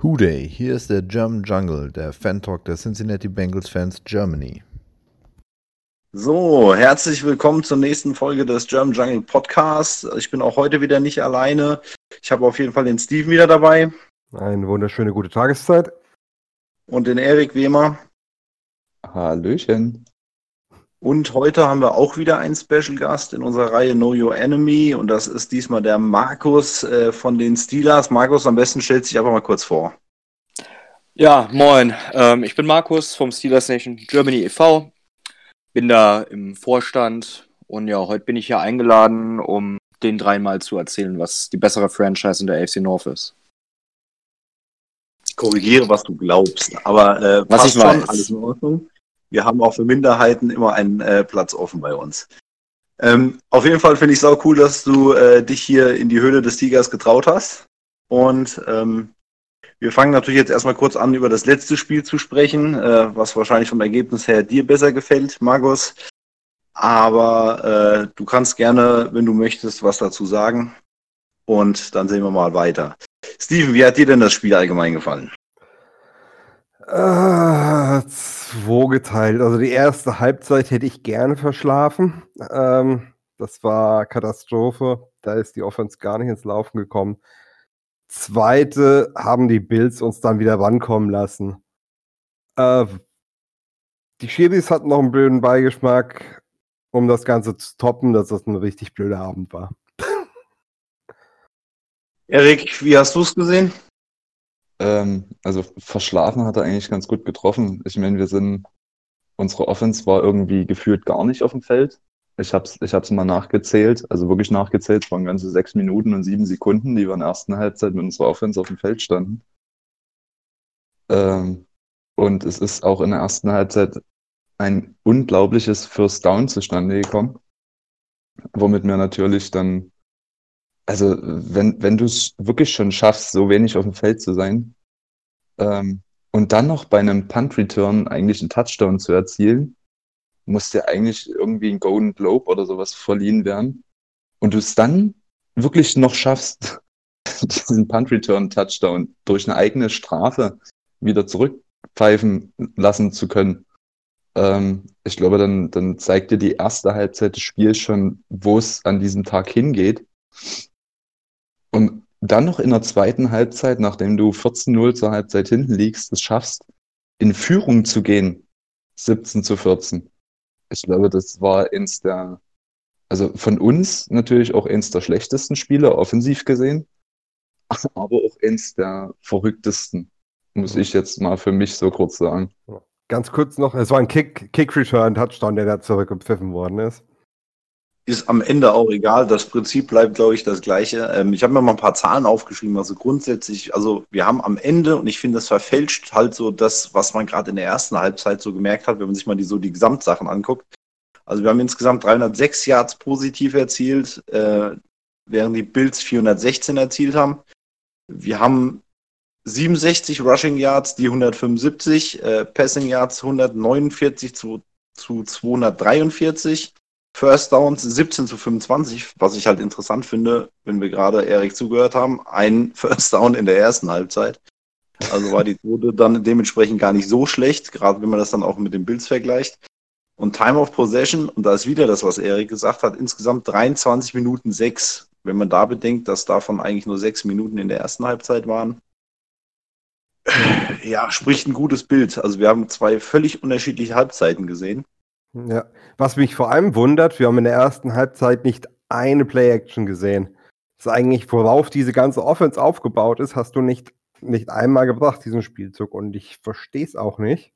Hooday, hier ist der German Jungle, der Fan-Talk der Cincinnati Bengals Fans Germany. So, herzlich willkommen zur nächsten Folge des German Jungle Podcasts. Ich bin auch heute wieder nicht alleine. Ich habe auf jeden Fall den Steven wieder dabei. Eine wunderschöne gute Tageszeit. Und den Erik Wehmer. Hallöchen. Und heute haben wir auch wieder einen Special Gast in unserer Reihe Know Your Enemy und das ist diesmal der Markus äh, von den Steelers. Markus, am besten stellt sich einfach mal kurz vor. Ja, moin. Ähm, ich bin Markus vom Steelers Nation Germany e.V. Bin da im Vorstand und ja, heute bin ich hier eingeladen, um den dreimal zu erzählen, was die bessere Franchise in der AFC North ist. Korrigiere, was du glaubst, aber äh, was ich schon, weiß. alles in Ordnung. Wir haben auch für Minderheiten immer einen äh, Platz offen bei uns. Ähm, auf jeden Fall finde ich es auch cool, dass du äh, dich hier in die Höhle des Tigers getraut hast. Und ähm, wir fangen natürlich jetzt erstmal kurz an, über das letzte Spiel zu sprechen, äh, was wahrscheinlich vom Ergebnis her dir besser gefällt, Markus. Aber äh, du kannst gerne, wenn du möchtest, was dazu sagen. Und dann sehen wir mal weiter. Steven, wie hat dir denn das Spiel allgemein gefallen? Äh, zweigeteilt. Also die erste Halbzeit hätte ich gerne verschlafen. Ähm, das war Katastrophe. Da ist die Offense gar nicht ins Laufen gekommen. Zweite haben die Bills uns dann wieder rankommen lassen. Äh, die Schiris hatten noch einen blöden Beigeschmack, um das Ganze zu toppen, dass das ein richtig blöder Abend war. Erik, wie hast du es gesehen? Ähm, also verschlafen hat er eigentlich ganz gut getroffen. Ich meine, wir sind, unsere Offense war irgendwie gefühlt gar nicht auf dem Feld. Ich hab's, ich hab's mal nachgezählt, also wirklich nachgezählt. Es waren ganze sechs Minuten und sieben Sekunden, die wir in der ersten Halbzeit mit unserer Offense auf dem Feld standen. Ähm, und es ist auch in der ersten Halbzeit ein unglaubliches First Down zustande gekommen, womit wir natürlich dann also wenn, wenn du es wirklich schon schaffst, so wenig auf dem Feld zu sein, ähm, und dann noch bei einem Punt-Return eigentlich einen Touchdown zu erzielen, muss dir eigentlich irgendwie ein Golden Globe oder sowas verliehen werden. Und du es dann wirklich noch schaffst, diesen Punt-Return-Touchdown durch eine eigene Strafe wieder zurückpfeifen lassen zu können. Ähm, ich glaube, dann, dann zeigt dir die erste Halbzeit des Spiels schon, wo es an diesem Tag hingeht. Dann noch in der zweiten Halbzeit, nachdem du 14-0 zur Halbzeit hinten liegst, es schaffst, in Führung zu gehen, 17 zu 14. Ich glaube, das war eins der, also von uns natürlich auch eins der schlechtesten Spiele, offensiv gesehen, aber auch eins der verrücktesten, muss ich jetzt mal für mich so kurz sagen. Ganz kurz noch, es war ein Kick, Kick-Return-Touchdown, der da zurückgepfiffen worden ist. Ist am Ende auch egal. Das Prinzip bleibt, glaube ich, das gleiche. Ähm, ich habe mir mal ein paar Zahlen aufgeschrieben. Also grundsätzlich, also wir haben am Ende, und ich finde, das verfälscht halt so das, was man gerade in der ersten Halbzeit so gemerkt hat, wenn man sich mal die, so die Gesamtsachen anguckt. Also wir haben insgesamt 306 Yards positiv erzielt, äh, während die Bills 416 erzielt haben. Wir haben 67 Rushing Yards, die 175, äh, Passing Yards 149 zu, zu 243. First Downs 17 zu 25, was ich halt interessant finde, wenn wir gerade Erik zugehört haben. Ein First Down in der ersten Halbzeit. Also war die Quote dann dementsprechend gar nicht so schlecht, gerade wenn man das dann auch mit den Bills vergleicht. Und Time of Possession, und da ist wieder das, was Erik gesagt hat, insgesamt 23 Minuten 6. Wenn man da bedenkt, dass davon eigentlich nur 6 Minuten in der ersten Halbzeit waren. Ja, spricht ein gutes Bild. Also wir haben zwei völlig unterschiedliche Halbzeiten gesehen. Ja, was mich vor allem wundert, wir haben in der ersten Halbzeit nicht eine Play-Action gesehen. Das ist eigentlich, worauf diese ganze Offense aufgebaut ist, hast du nicht, nicht einmal gebracht, diesen Spielzug. Und ich verstehe es auch nicht.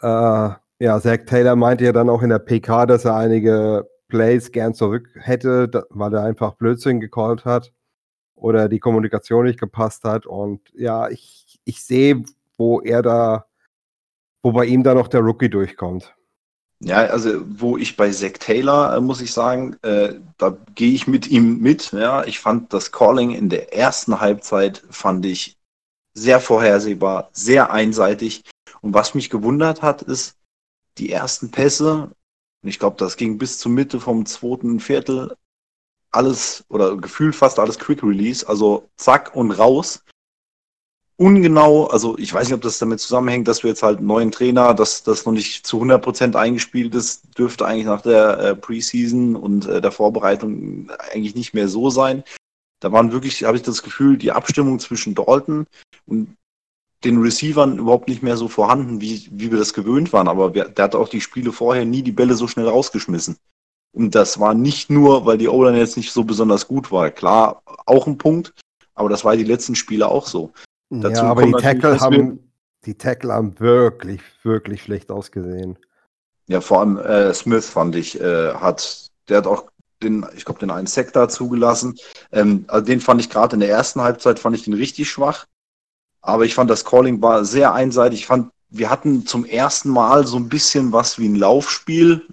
Äh, ja, Zach Taylor meinte ja dann auch in der PK, dass er einige Plays gern zurück hätte, weil er einfach Blödsinn gecallt hat oder die Kommunikation nicht gepasst hat. Und ja, ich, ich sehe, wo er da, wo bei ihm da noch der Rookie durchkommt. Ja, also wo ich bei Zack Taylor, äh, muss ich sagen, äh, da gehe ich mit ihm mit. Ja, ich fand das Calling in der ersten Halbzeit fand ich sehr vorhersehbar, sehr einseitig. Und was mich gewundert hat, ist die ersten Pässe. Und ich glaube, das ging bis zur Mitte vom zweiten Viertel. Alles oder gefühlt fast alles Quick Release, also zack und raus. Ungenau, also ich weiß nicht, ob das damit zusammenhängt, dass wir jetzt halt einen neuen Trainer, dass das noch nicht zu 100% eingespielt ist, dürfte eigentlich nach der äh, Preseason und äh, der Vorbereitung eigentlich nicht mehr so sein. Da waren wirklich, habe ich das Gefühl, die Abstimmung zwischen Dalton und den Receivern überhaupt nicht mehr so vorhanden, wie, wie wir das gewöhnt waren. Aber wir, der hat auch die Spiele vorher nie die Bälle so schnell rausgeschmissen. Und das war nicht nur, weil die O-Line jetzt nicht so besonders gut war. Klar, auch ein Punkt, aber das war die letzten Spiele auch so. Dazu ja, aber die Tackle, haben, die Tackle haben wirklich, wirklich schlecht ausgesehen. Ja, vor allem äh, Smith fand ich, äh, hat, der hat auch den, ich glaube, den einen Sektor zugelassen. Ähm, also den fand ich gerade in der ersten Halbzeit, fand ich den richtig schwach. Aber ich fand, das Calling war sehr einseitig. Ich fand, wir hatten zum ersten Mal so ein bisschen was wie ein Laufspiel,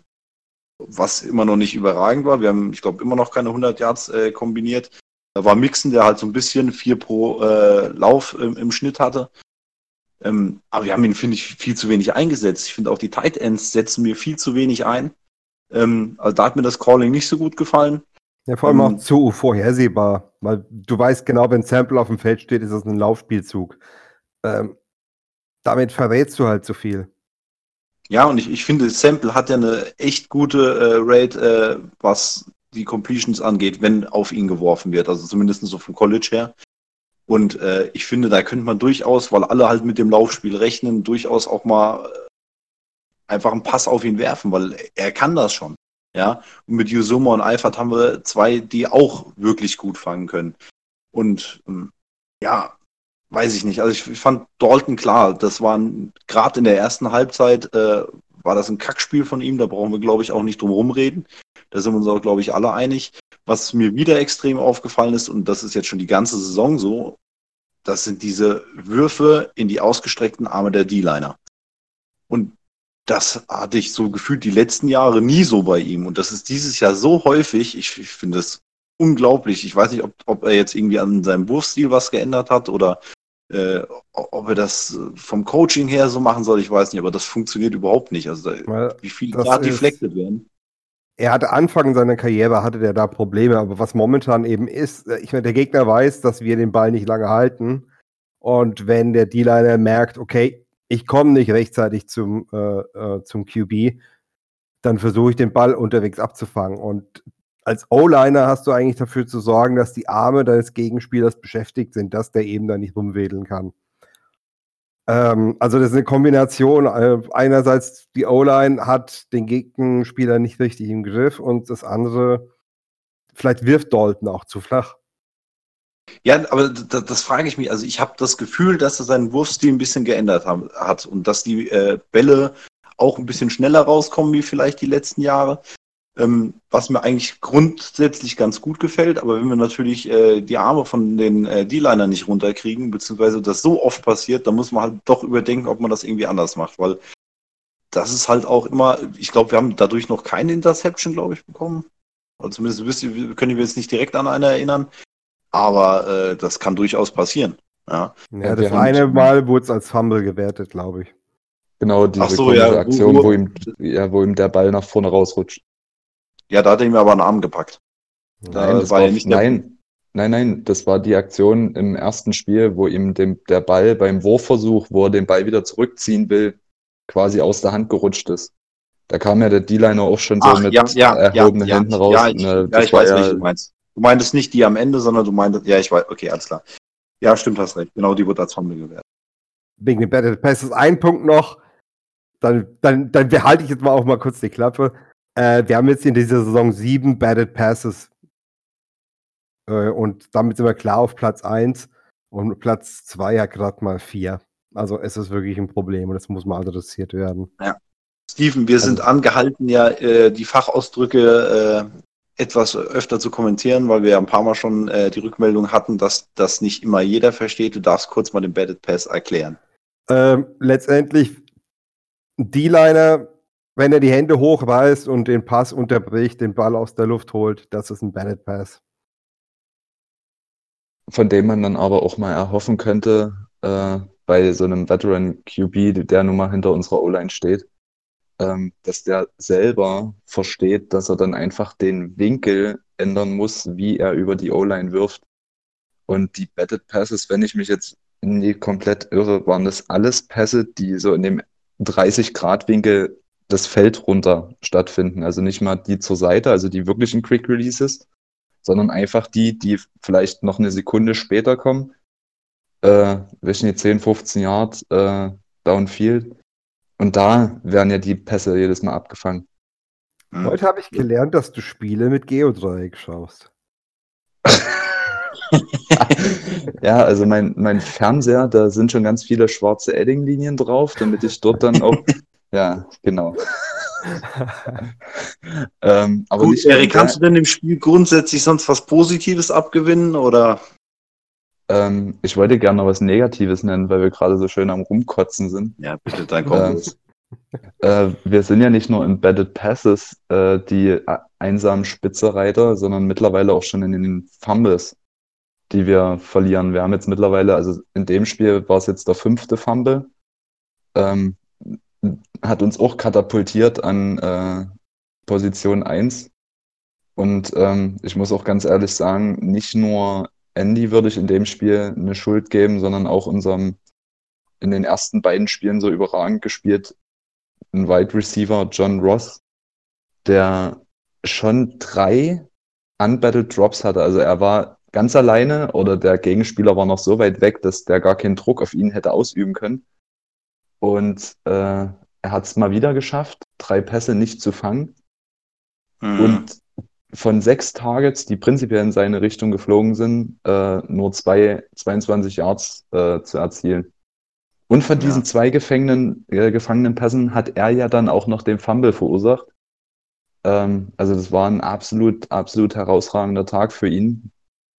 was immer noch nicht überragend war. Wir haben, ich glaube, immer noch keine 100 Yards äh, kombiniert. Da war Mixen, der halt so ein bisschen vier pro äh, Lauf im, im, Schnitt hatte. Ähm, aber wir haben ihn, finde ich, viel zu wenig eingesetzt. Ich finde auch die Tight Ends setzen mir viel zu wenig ein. Ähm, also da hat mir das Calling nicht so gut gefallen. Ja, vor allem ähm, auch zu vorhersehbar, weil du weißt genau, wenn Sample auf dem Feld steht, ist das ein Laufspielzug. Ähm, damit verrätst du halt zu viel. Ja, und ich, ich finde, Sample hat ja eine echt gute äh, Rate, äh, was die Completions angeht, wenn auf ihn geworfen wird. Also zumindest so vom College her. Und äh, ich finde, da könnte man durchaus, weil alle halt mit dem Laufspiel rechnen, durchaus auch mal äh, einfach einen Pass auf ihn werfen, weil er kann das schon. Ja, und mit Yusuma und Alfred haben wir zwei, die auch wirklich gut fangen können. Und ähm, ja, weiß ich nicht. Also ich, ich fand Dalton klar, das waren gerade in der ersten Halbzeit äh, war das ein Kackspiel von ihm, da brauchen wir, glaube ich, auch nicht drum rumreden. Da sind wir uns auch, glaube ich, alle einig. Was mir wieder extrem aufgefallen ist, und das ist jetzt schon die ganze Saison so, das sind diese Würfe in die ausgestreckten Arme der D-Liner. Und das hatte ich so gefühlt die letzten Jahre nie so bei ihm. Und das ist dieses Jahr so häufig. Ich, ich finde das unglaublich. Ich weiß nicht, ob, ob er jetzt irgendwie an seinem Wurfstil was geändert hat oder äh, ob er das vom Coaching her so machen soll. Ich weiß nicht, aber das funktioniert überhaupt nicht. Also da, wie viel da deflected werden. Er hatte Anfang seiner Karriere hatte der da Probleme, aber was momentan eben ist, äh, ich meine, der Gegner weiß, dass wir den Ball nicht lange halten. Und wenn der D-Liner merkt, okay, ich komme nicht rechtzeitig zum, äh, äh, zum QB, dann versuche ich den Ball unterwegs abzufangen. Und als O-Liner hast du eigentlich dafür zu sorgen, dass die Arme deines Gegenspielers beschäftigt sind, dass der eben da nicht rumwedeln kann. Ähm, also das ist eine Kombination. Äh, einerseits die O-Line hat den Gegenspieler nicht richtig im Griff und das andere, vielleicht wirft Dalton auch zu flach. Ja, aber das, das frage ich mich. Also ich habe das Gefühl, dass er seinen Wurfstil ein bisschen geändert haben, hat und dass die äh, Bälle auch ein bisschen schneller rauskommen wie vielleicht die letzten Jahre. Ähm, was mir eigentlich grundsätzlich ganz gut gefällt, aber wenn wir natürlich äh, die Arme von den äh, D-Liner nicht runterkriegen, beziehungsweise das so oft passiert, dann muss man halt doch überdenken, ob man das irgendwie anders macht, weil das ist halt auch immer, ich glaube, wir haben dadurch noch keine Interception, glaube ich, bekommen. Also zumindest wisst ihr, können wir jetzt nicht direkt an eine erinnern. Aber äh, das kann durchaus passieren. Ja, ja das eine Mal wurde es als Fumble gewertet, glaube ich. Genau, diese so, ja, Aktion, wo, wo, ihm, ja, wo ihm der Ball nach vorne rausrutscht. Ja, da hat er ihm aber einen Arm gepackt. Da nein, war ja nicht nein, nein, nein, das war die Aktion im ersten Spiel, wo ihm dem, der Ball beim Wurfversuch, wo er den Ball wieder zurückziehen will, quasi aus der Hand gerutscht ist. Da kam ja der D-Liner auch schon so Ach, mit ja, ja, erhobenen ja, Händen raus. Ja, ich, ne, ja, ich weiß, ja, du meinst. Du meintest nicht die am Ende, sondern du meintest, ja, ich weiß, okay, alles klar. Ja, stimmt, hast recht. Genau, die wurde als Fumble gewährt. Wegen dem Battle Pass ist ein Punkt noch. Dann, dann, dann behalte ich jetzt mal auch mal kurz die Klappe. Äh, wir haben jetzt in dieser Saison sieben Batted Passes. Äh, und damit sind wir klar auf Platz 1. Und Platz 2 ja gerade mal 4. Also es ist wirklich ein Problem und es muss mal adressiert werden. Ja. Steven, wir also, sind angehalten, ja äh, die Fachausdrücke äh, etwas öfter zu kommentieren, weil wir ja ein paar Mal schon äh, die Rückmeldung hatten, dass das nicht immer jeder versteht. Du darfst kurz mal den Batted Pass erklären. Ähm, letztendlich, D-Liner, wenn er die Hände hochreißt und den Pass unterbricht, den Ball aus der Luft holt, das ist ein Batted Pass. Von dem man dann aber auch mal erhoffen könnte, äh, bei so einem Veteran QB, der nun mal hinter unserer O-Line steht, ähm, dass der selber versteht, dass er dann einfach den Winkel ändern muss, wie er über die O-Line wirft. Und die Batted Passes, wenn ich mich jetzt Nee, komplett irre. Waren das alles Pässe, die so in dem 30-Grad-Winkel das Feld runter stattfinden? Also nicht mal die zur Seite, also die wirklichen Quick Releases, sondern einfach die, die vielleicht noch eine Sekunde später kommen. Äh, welchen die 10, 15 Yard äh, Downfield. Und da werden ja die Pässe jedes Mal abgefangen. Hm. Heute habe ich gelernt, dass du Spiele mit Geodreieck schaust. Ja, also mein, mein Fernseher, da sind schon ganz viele schwarze Edding-Linien drauf, damit ich dort dann auch. Ja, genau. ähm, aber Gut, Erik, kannst du denn dem Spiel grundsätzlich sonst was Positives abgewinnen oder? ähm, ich wollte gerne noch was Negatives nennen, weil wir gerade so schön am Rumkotzen sind. Ja, bitte, dann kommt los. Äh, wir sind ja nicht nur Embedded Passes, äh, die äh, einsamen Spitzereiter, sondern mittlerweile auch schon in den Fumbles, die wir verlieren. Wir haben jetzt mittlerweile, also in dem Spiel war es jetzt der fünfte Fumble, ähm, hat uns auch katapultiert an äh, Position 1. Und ähm, ich muss auch ganz ehrlich sagen, nicht nur Andy würde ich in dem Spiel eine Schuld geben, sondern auch unserem in den ersten beiden Spielen so überragend gespielt ein Wide Receiver John Ross, der schon drei unbattled Drops hatte. Also er war ganz alleine oder der Gegenspieler war noch so weit weg, dass der gar keinen Druck auf ihn hätte ausüben können. Und äh, er hat es mal wieder geschafft, drei Pässe nicht zu fangen. Mhm. Und von sechs Targets, die prinzipiell in seine Richtung geflogen sind, äh, nur zwei, 22 Yards äh, zu erzielen. Und von diesen Ja. zwei gefangenen, äh, gefangenen Pässen hat er ja dann auch noch den Fumble verursacht. Ähm, also das war ein absolut, absolut herausragender Tag für ihn.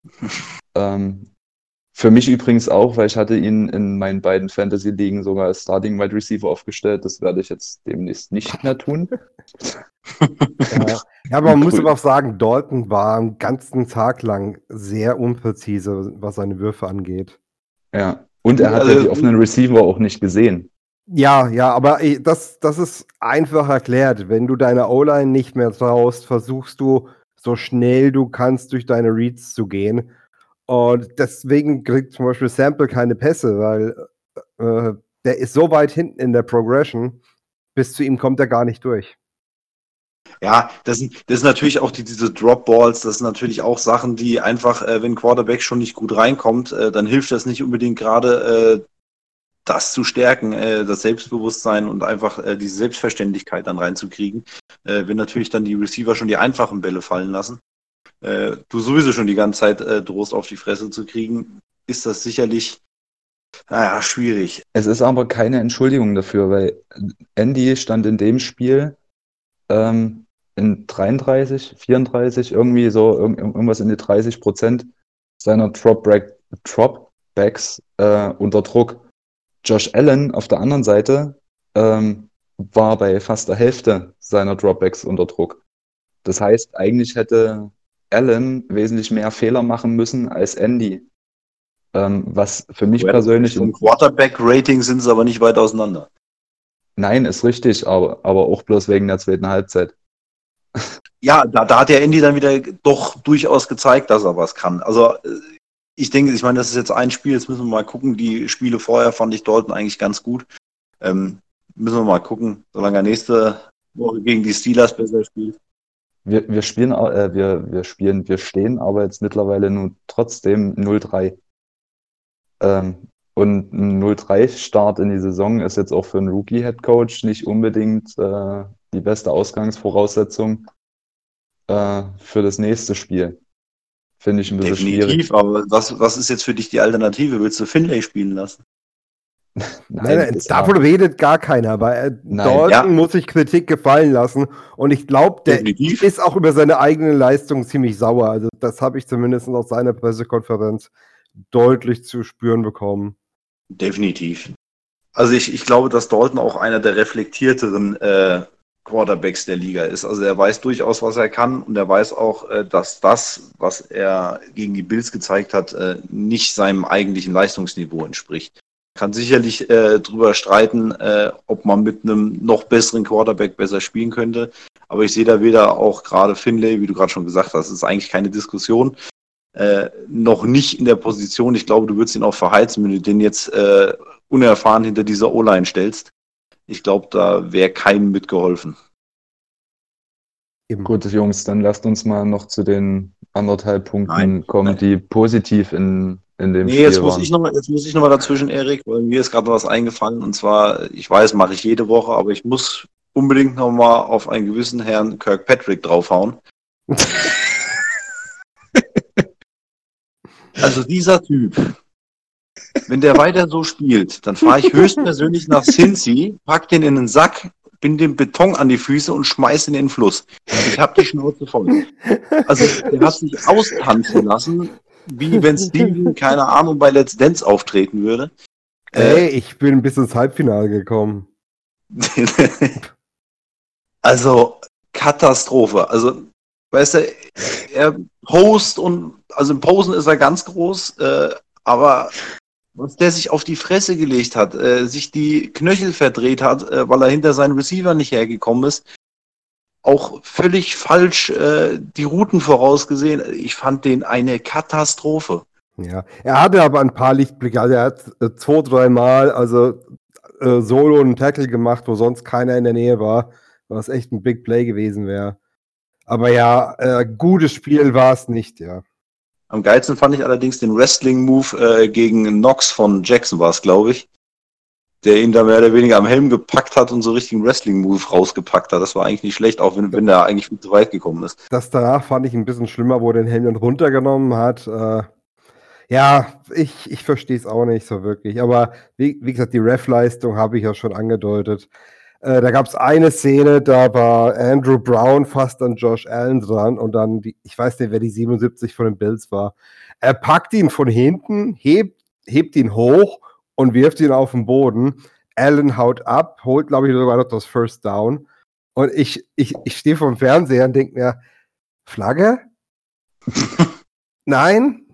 ähm, für mich übrigens auch, weil ich hatte ihn in meinen beiden Fantasy-Ligen sogar als Starting Wide Receiver aufgestellt. Das werde ich jetzt demnächst nicht mehr tun. Ja, ja aber man muss Cool. aber auch sagen, Dalton war einen ganzen Tag lang sehr unpräzise, was seine Würfe angeht. Ja. Und er hat ja Also- die offenen Receiver auch nicht gesehen. Ja, ja, aber das, das ist einfach erklärt. Wenn du deiner O-Line nicht mehr traust, versuchst du so schnell du kannst durch deine Reads zu gehen. Und deswegen kriegt zum Beispiel Sample keine Pässe, weil äh, der ist so weit hinten in der Progression, bis zu ihm kommt er gar nicht durch. Ja, das sind, das sind natürlich auch die, diese Drop Balls, das sind natürlich auch Sachen, die einfach, äh, wenn Quarterback schon nicht gut reinkommt, äh, dann hilft das nicht unbedingt gerade, äh, das zu stärken, äh, das Selbstbewusstsein und einfach äh, diese Selbstverständlichkeit dann reinzukriegen. Äh, wenn natürlich dann die Receiver schon die einfachen Bälle fallen lassen, äh, du sowieso schon die ganze Zeit äh, drohst auf die Fresse zu kriegen, ist das sicherlich, naja, schwierig. Es ist aber keine Entschuldigung dafür, weil Andy stand in dem Spiel ähm, in 33, 34, irgendwie so irg- irgendwas in die 30 Prozent seiner Dropback, Dropbacks äh, unter Druck. Josh Allen auf der anderen Seite ähm, war bei fast der Hälfte seiner Dropbacks unter Druck. Das heißt, eigentlich hätte Allen wesentlich mehr Fehler machen müssen als Andy. Ähm, was für mich persönlich Vom Quarterback-Rating sind sie aber nicht weit auseinander. Nein, ist richtig, aber, aber auch bloß wegen der zweiten Halbzeit. Ja, da, da hat der Andy dann wieder doch durchaus gezeigt, dass er was kann. Also ich denke, ich meine, das ist jetzt ein Spiel, jetzt müssen wir mal gucken. Die Spiele vorher fand ich Dalton eigentlich ganz gut. Ähm, müssen wir mal gucken, solange er nächste Woche gegen die Steelers besser spielt. Wir, wir spielen, äh, wir, wir spielen, wir stehen aber jetzt mittlerweile nun trotzdem 0-3. Ähm, und ein 0-3-Start in die Saison ist jetzt auch für einen Rookie-Headcoach nicht unbedingt äh, die beste Ausgangsvoraussetzung äh, für das nächste Spiel. Finde ich ein bisschen schwierig. Definitiv, aber was, was ist jetzt für dich die Alternative? Willst du Finlay spielen lassen? Nein, nein, davon redet gar keiner. Bei äh, Nein, Dalton ja. muss sich Kritik gefallen lassen. Und ich glaube, der Definitiv. ist auch über seine eigene Leistung ziemlich sauer. Also, das habe ich zumindest aus seiner Pressekonferenz deutlich zu spüren bekommen. Definitiv. Also ich, ich glaube, dass Dalton auch einer der reflektierteren äh, Quarterbacks der Liga ist. Also er weiß durchaus, was er kann und er weiß auch, äh, dass das, was er gegen die Bills gezeigt hat, äh, nicht seinem eigentlichen Leistungsniveau entspricht. Kann sicherlich äh, drüber streiten, äh, ob man mit einem noch besseren Quarterback besser spielen könnte. Aber ich sehe da weder auch gerade Finlay, wie du gerade schon gesagt hast, ist eigentlich keine Diskussion. äh, noch nicht in der Position. Ich glaube, du würdest ihn auch verheizen, wenn du den jetzt äh, unerfahren hinter dieser O-Line stellst. Ich glaube, da wäre keinem mitgeholfen. Eben. Gut, Jungs, dann lasst uns mal noch zu den anderthalb Punkten Nein, kommen, nein. die positiv in, in dem Nee, Spiel jetzt muss, waren. ich noch mal, jetzt muss ich noch mal dazwischen, Erik, weil mir ist gerade was eingefallen. Und zwar, ich weiß, mache ich jede Woche, aber ich muss unbedingt noch mal auf einen gewissen Herrn Kirkpatrick draufhauen. Also dieser Typ, wenn der weiter so spielt, dann fahre ich höchstpersönlich nach Cincy, pack den in den Sack, bin dem Beton an die Füße und schmeiß ihn in den Fluss. Ich habe die Schnauze voll. Also der hat sich austanzen lassen, wie wenn Steven, keine Ahnung, bei Let's Dance auftreten würde. Ey, ich bin bis ins Halbfinale gekommen. also Katastrophe. Also, weißt du, er post und also im Posen ist er ganz groß, äh, aber was der sich auf die Fresse gelegt hat, äh, sich die Knöchel verdreht hat, äh, weil er hinter seinen Receiver nicht hergekommen ist, auch völlig falsch äh, die Routen vorausgesehen. Ich fand den eine Katastrophe. Ja, er hatte aber ein paar Lichtblicke. Also er hat äh, zwei, dreimal also äh, Solo und Tackle gemacht, wo sonst keiner in der Nähe war, was echt ein Big Play gewesen wäre. Aber ja, äh, gutes Spiel war es nicht, ja. Am geilsten fand ich allerdings den Wrestling-Move äh, gegen Knox von Jackson war es, glaube ich. Der ihn da mehr oder weniger am Helm gepackt hat und so richtig einen Wrestling-Move rausgepackt hat. Das war eigentlich nicht schlecht, auch wenn, wenn der eigentlich viel zu weit gekommen ist. Das danach fand ich ein bisschen schlimmer, wo er den Helm dann runtergenommen hat. Äh, ja, ich, ich verstehe es auch nicht so wirklich. Aber wie, wie gesagt, die Ref-Leistung habe ich ja schon angedeutet. Äh, da gab es eine Szene, da war Andrew Brown fast an Josh Allen dran und dann, die, ich weiß nicht, wer die 77 von den Bills war. Er packt ihn von hinten, hebt, hebt ihn hoch und wirft ihn auf den Boden. Allen haut ab, holt, glaube ich, sogar noch das First Down. Und ich, ich, ich stehe vom Fernseher und denke mir, Flagge? Nein?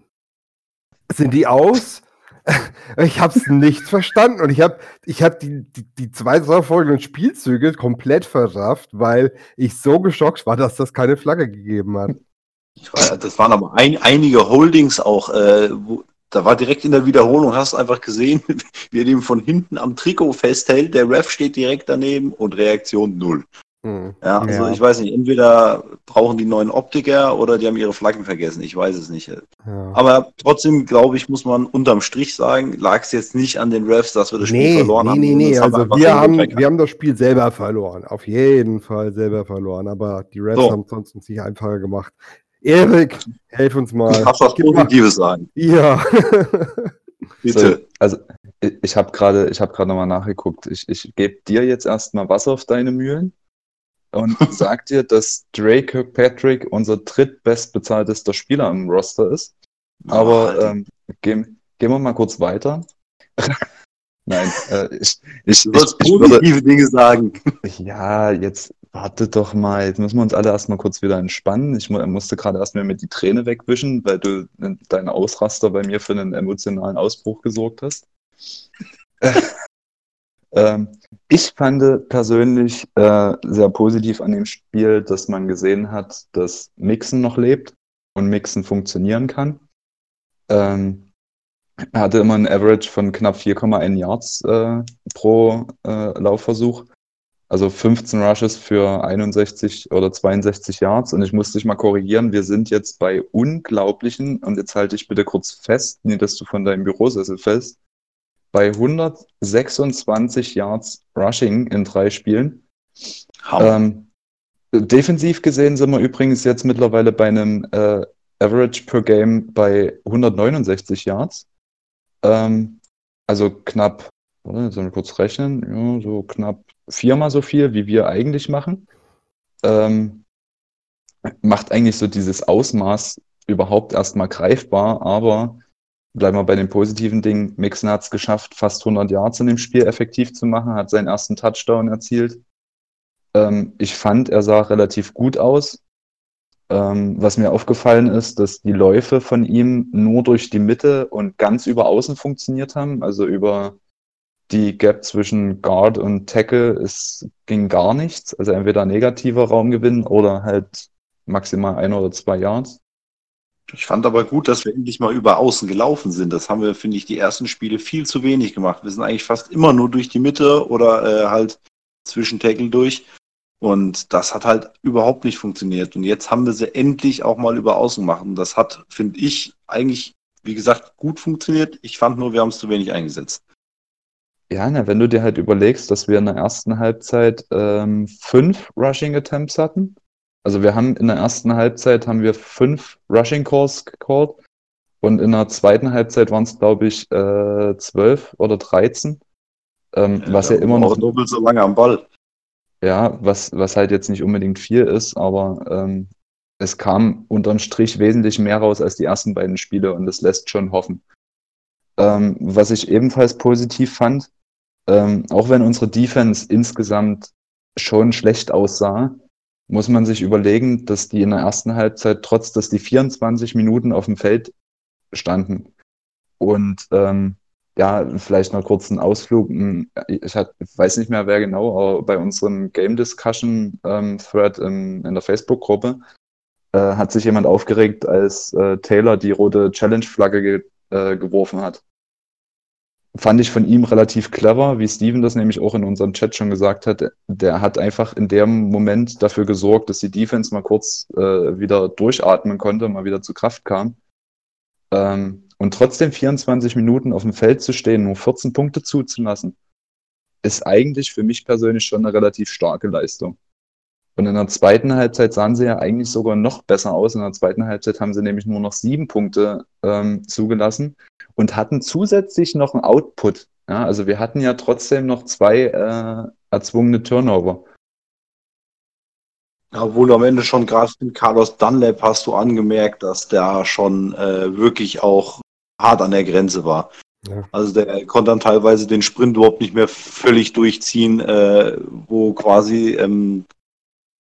Sind die aus? Ich habe es nicht verstanden und ich habe ich hab die, die, die zwei folgenden Spielzüge komplett verrafft, weil ich so geschockt war, dass das keine Flagge gegeben hat. Das waren aber ein, einige Holdings auch. Äh, wo, da war direkt in der Wiederholung, hast du einfach gesehen, wie er dem von hinten am Trikot festhält. Der Ref steht direkt daneben und Reaktion null. Hm. Ja, also Ja. ich weiß nicht, entweder brauchen die neuen Optiker oder die haben ihre Flaggen vergessen. Ich weiß es nicht. Ja. Aber trotzdem, glaube ich, muss man unterm Strich sagen, lag es jetzt nicht an den Refs, dass wir das Spiel Nee, verloren nee, haben. nee, nee. es Also einfach wir haben, wir haben das Spiel selber verloren. Auf jeden Fall selber verloren. Aber die Refs So. haben es uns nicht einfacher gemacht. Erik, helf uns mal. Ich darf was Positives sagen. Ja. Bitte. So, also ich, habe gerade ich hab gerade nochmal nachgeguckt. Ich, ich gebe dir jetzt erstmal Wasser auf deine Mühlen und sag dir, dass Drake Kirkpatrick unser drittbestbezahltester Spieler im Roster ist. Aber Oh, ähm, gehen, gehen wir mal kurz weiter. Nein, äh, ich, ich, du ich, sollst ich würde, positive Dinge sagen. ja, jetzt warte doch mal. Jetzt müssen wir uns alle erstmal kurz wieder entspannen. Ich mu musste gerade erstmal mit die Träne wegwischen, weil du äh, deine Ausraster bei mir für einen emotionalen Ausbruch gesorgt hast. ähm, ich fand persönlich äh, sehr positiv an dem Spiel, dass man gesehen hat, dass Mixen noch lebt und Mixen funktionieren kann. Ähm, er hatte immer ein Average von knapp 4,1 Yards äh, pro äh, Laufversuch. Also 15 Rushes für 61 oder 62 Yards. Und ich muss dich mal korrigieren, wir sind jetzt bei unglaublichen, und jetzt halte ich bitte kurz fest, nie, dass du von deinem Bürosessel fällst, bei 126 Yards Rushing in drei Spielen. Ähm, defensiv gesehen sind wir übrigens jetzt mittlerweile bei einem äh, Average per Game bei 169 Yards. Ähm, also knapp, warte, jetzt sollen wir kurz rechnen, ja, so knapp viermal so viel, wie wir eigentlich machen. Ähm, macht eigentlich so dieses Ausmaß überhaupt erstmal greifbar, aber bleiben wir bei den positiven Dingen. Mixon hat es geschafft, fast 100 Yards in dem Spiel effektiv zu machen, hat seinen ersten Touchdown erzielt. Ähm, ich fand, er sah relativ gut aus. Ähm, was mir aufgefallen ist, dass die Läufe von ihm nur durch die Mitte und ganz über außen funktioniert haben. Also über die Gap zwischen Guard und Tackle es ging gar nichts. Also entweder negativer Raumgewinn oder halt maximal ein oder zwei Yards. Ich fand aber gut, dass wir endlich mal über außen gelaufen sind. Das haben wir, finde ich, die ersten Spiele viel zu wenig gemacht. Wir sind eigentlich fast immer nur durch die Mitte oder äh, halt zwischen Tackle durch. Und das hat halt überhaupt nicht funktioniert. Und jetzt haben wir sie endlich auch mal über außen gemacht. Und das hat, finde ich, eigentlich, wie gesagt, gut funktioniert. Ich fand nur, wir haben es zu wenig eingesetzt. Ja, na, wenn du dir halt überlegst, dass wir in der ersten Halbzeit ähm, fünf Rushing Attempts hatten also wir haben in der ersten Halbzeit haben wir fünf Rushing Calls gecallt und in der zweiten Halbzeit waren es, glaube ich, äh, zwölf oder dreizehn. Ähm, ja, was ja immer noch. doppelt so lange am Ball. Ja, was, was halt jetzt nicht unbedingt viel ist, aber ähm, es kam unterm Strich wesentlich mehr raus als die ersten beiden Spiele und das lässt schon hoffen. Ähm, was ich ebenfalls positiv fand, ähm, auch wenn unsere Defense insgesamt schon schlecht aussah, muss man sich überlegen, dass die in der ersten Halbzeit, trotz dass die 24 Minuten auf dem Feld standen und ähm, ja, vielleicht noch kurz einen Ausflug. Ich, hat, ich weiß nicht mehr, wer genau, aber bei unserem Game Discussion ähm, Thread in, in der Facebook-Gruppe äh, hat sich jemand aufgeregt, als äh, Taylor die rote Challenge-Flagge ge äh, geworfen hat fand ich von ihm relativ clever, wie Steven das nämlich auch in unserem Chat schon gesagt hat. Der hat einfach in dem Moment dafür gesorgt, dass die Defense mal kurz äh, wieder durchatmen konnte, mal wieder zu Kraft kam. Ähm, und trotzdem 24 Minuten auf dem Feld zu stehen, nur 14 Punkte zuzulassen, ist eigentlich für mich persönlich schon eine relativ starke Leistung. Und in der zweiten Halbzeit sahen sie ja eigentlich sogar noch besser aus. In der zweiten Halbzeit haben sie nämlich nur noch sieben Punkte ähm, zugelassen und hatten zusätzlich noch einen Output. Ja, also wir hatten ja trotzdem noch zwei äh, erzwungene Turnover. Ja, obwohl du am Ende schon gerade in Carlos Dunlap hast du angemerkt, dass der schon äh, wirklich auch hart an der Grenze war. Ja. Also der konnte dann teilweise den Sprint überhaupt nicht mehr völlig durchziehen, äh, wo quasi ähm,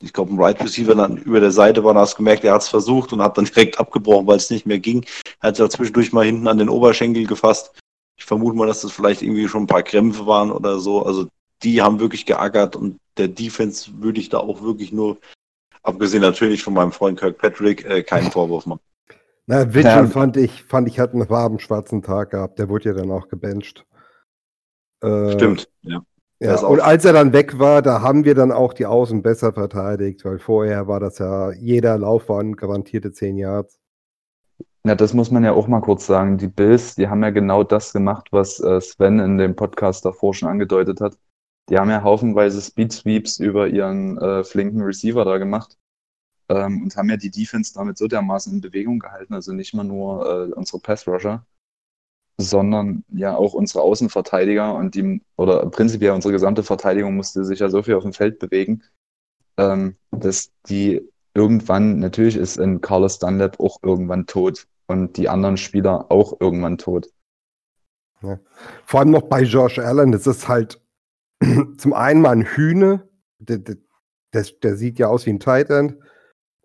ich glaube, ein Right Receiver dann über der Seite war, da hast du gemerkt, er hat es versucht und hat dann direkt abgebrochen, weil es nicht mehr ging. Er hat sich zwischendurch mal hinten an den Oberschenkel gefasst. Ich vermute mal, dass das vielleicht irgendwie schon ein paar Krämpfe waren oder so. Also die haben wirklich geackert und der Defense würde ich da auch wirklich nur, abgesehen natürlich von meinem Freund Kirkpatrick, äh, keinen Vorwurf machen. Na, Mitchell ja. fand ich, fand ich, hat einen warmen schwarzen Tag gehabt. Der wurde ja dann auch gebencht. Äh, Stimmt, ja. Ja, und als er dann weg war, da haben wir dann auch die Außen besser verteidigt, weil vorher war das ja, jeder Lauf waren garantierte 10 Yards. Ja, das muss man ja auch mal kurz sagen. Die Bills, die haben ja genau das gemacht, was äh, Sven in dem Podcast davor schon angedeutet hat. Die haben ja haufenweise Speed Sweeps über ihren äh, flinken Receiver da gemacht ähm, und haben ja die Defense damit so dermaßen in Bewegung gehalten, also nicht mal nur äh, unsere Pass Rusher sondern ja auch unsere Außenverteidiger und die, oder prinzipiell unsere gesamte Verteidigung musste sich ja so viel auf dem Feld bewegen, ähm, dass die irgendwann, natürlich ist ein Carlos Dunlap auch irgendwann tot und die anderen Spieler auch irgendwann tot. Ja. Vor allem noch bei Josh Allen, das ist halt zum einen mal ein Hühne, der, der, der, sieht ja aus wie ein Tight End.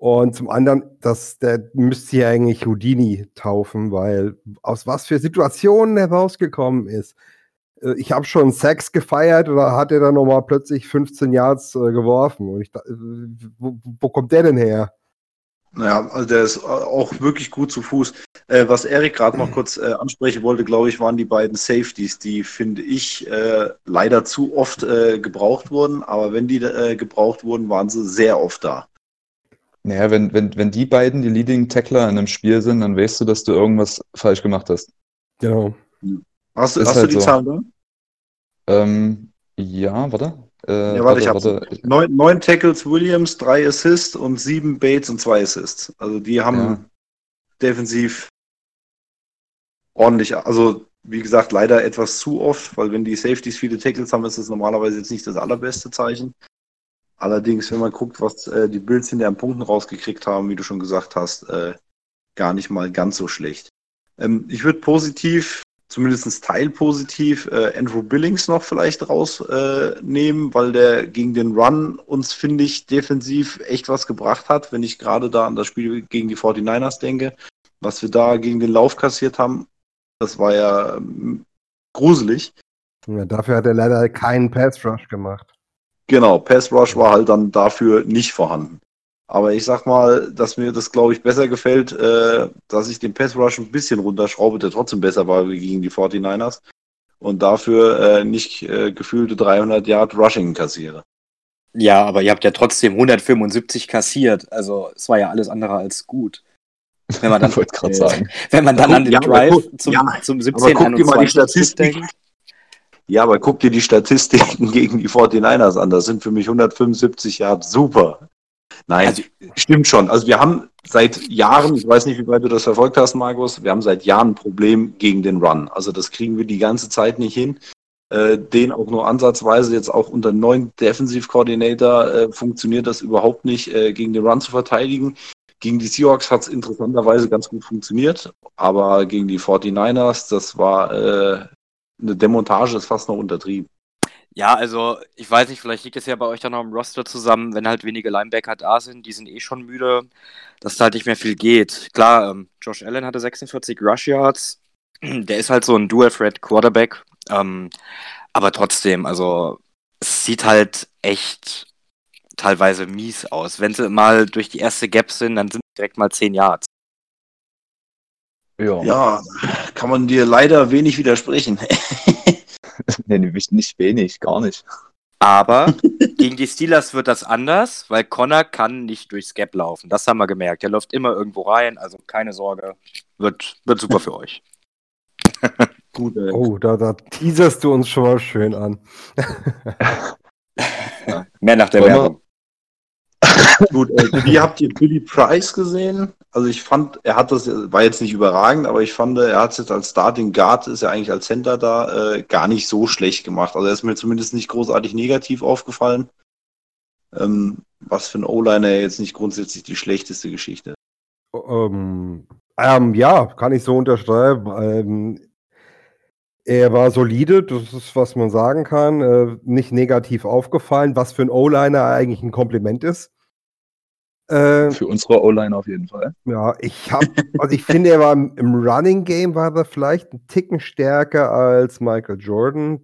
Und zum anderen, das, der müsste ja eigentlich Houdini taufen, weil aus was für Situationen er rausgekommen ist. Äh, ich habe schon Sex gefeiert oder hat er dann nochmal plötzlich 15 Yards äh, geworfen. Und ich, äh, wo, wo, kommt der denn her? Naja, also der ist auch wirklich gut zu Fuß. Äh, was Erik gerade noch kurz äh, ansprechen wollte, glaube ich, waren die beiden Safeties, die, finde ich, äh, leider zu oft gebraucht wurden. Aber wenn die gebraucht wurden, waren sie sehr oft da. Naja, wenn, wenn, wenn die beiden die Leading Tackler in einem Spiel sind, dann weißt du, dass du irgendwas falsch gemacht hast. Genau. Hast, hast halt du die so. Zahlen da? Ähm, ja, warte. Äh, ja, warte, ich habe neun, neun, Tackles Williams, drei Assists und sieben Bates und zwei Assists. Also die haben ja. defensiv ordentlich, also wie gesagt, leider etwas zu oft, weil wenn die Safeties viele Tackles haben, ist das normalerweise jetzt nicht das allerbeste Zeichen. Allerdings, wenn man guckt, was äh, die Bills hinter an Punkten rausgekriegt haben, wie du schon gesagt hast, äh, gar nicht mal ganz so schlecht. Ähm, ich würde positiv, zumindest teilpositiv, äh, Andrew Billings noch vielleicht rausnehmen, äh, weil der gegen den Run uns, finde ich, defensiv echt was gebracht hat, wenn ich gerade da an das Spiel gegen die 49ers denke. Was wir da gegen den Lauf kassiert haben, das war ja ähm, gruselig. Ja, dafür hat er leider keinen Pass Rush gemacht. Genau, Pass Rush war halt dann dafür nicht vorhanden. Aber ich sag mal, dass mir das, glaube ich, besser gefällt, äh, dass ich den Pass Rush ein bisschen runterschraube, der trotzdem besser war wie gegen die 49ers. Und dafür äh, nicht äh, gefühlte 300 Yard Rushing kassiere. Ja, aber ihr habt ja trotzdem 175 kassiert. Also es war ja alles andere als gut. Wenn man dann, äh, sagen. wenn man dann Ja, an den aber Drive guck- zum, ja, zum aber 17 guck dir mal die Statistik- denkt. Ja, aber guck dir die Statistiken gegen die 49ers an. Das sind für mich 175 Yard super. Nein, Also- stimmt schon. Also wir haben seit Jahren, ich weiß nicht, wie weit du das verfolgt hast, Markus, wir haben seit Jahren ein Problem gegen den Run. Also das kriegen wir die ganze Zeit nicht hin. Äh, den auch nur ansatzweise jetzt auch unter neuen Defensive Coordinator äh, funktioniert das überhaupt nicht, äh, gegen den Run zu verteidigen. Gegen die Seahawks hat es interessanterweise ganz gut funktioniert, aber gegen die 49ers, das war äh, eine Demontage, ist fast noch untertrieben. Ja, also ich weiß nicht, vielleicht liegt es ja bei euch dann noch im Roster zusammen, wenn halt wenige Linebacker da sind, die sind eh schon müde, dass da halt nicht mehr viel geht. Klar, ähm, Josh Allen hatte 46 Rush Yards, der ist halt so ein Dual-Threat-Quarterback, ähm, aber trotzdem, also es sieht halt echt teilweise mies aus. Wenn sie mal durch die erste Gap sind, dann sind direkt mal 10 Yards. Ja. Ja, kann man dir leider wenig widersprechen. Nee, nicht nicht wenig, gar nicht. Aber gegen die Steelers wird das anders, weil Connor kann nicht durchs Gap laufen. Das haben wir gemerkt. Er läuft immer irgendwo rein, also keine Sorge. Wird, wird super für euch. Gut, äh, Oh, da, da teaserst du uns schon mal schön an. Mehr nach der Werbung. Gut, äh, wie habt ihr Billy Price gesehen? Also ich fand, er hat das, war jetzt nicht überragend, aber ich fand, er hat es jetzt als Starting Guard, ist ja eigentlich als Center da, äh, gar nicht so schlecht gemacht. Also er ist mir zumindest nicht großartig negativ aufgefallen. Ähm, was für ein O-Liner jetzt nicht grundsätzlich die schlechteste Geschichte. Ähm, ähm, ja, kann ich so unterschreiben. Ähm, er war solide, das ist, was man sagen kann. Äh, nicht negativ aufgefallen, was für ein O-Liner eigentlich ein Kompliment ist. Äh, Für unsere O-Line auf jeden Fall. ja, ich habe, also ich finde, er war im, im Running Game war er vielleicht ein Ticken stärker als Michael Jordan,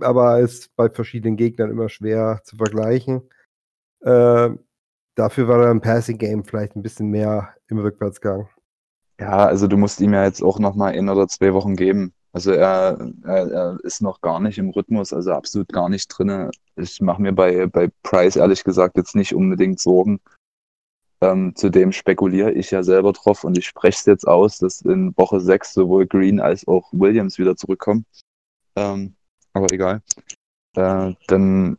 aber ist bei verschiedenen Gegnern immer schwer zu vergleichen. Äh, dafür war er im Passing Game vielleicht ein bisschen mehr im Rückwärtsgang. Ja, also du musst ihm ja jetzt auch noch mal ein oder zwei Wochen geben. Also er, er, er ist noch gar nicht im Rhythmus, also absolut gar nicht drinne. Ich mache mir bei, bei Price ehrlich gesagt jetzt nicht unbedingt Sorgen. Ähm, zudem spekuliere ich ja selber drauf und ich spreche es jetzt aus, dass in Woche 6 sowohl Green als auch Williams wieder zurückkommen. Ähm, aber egal. Äh, dann,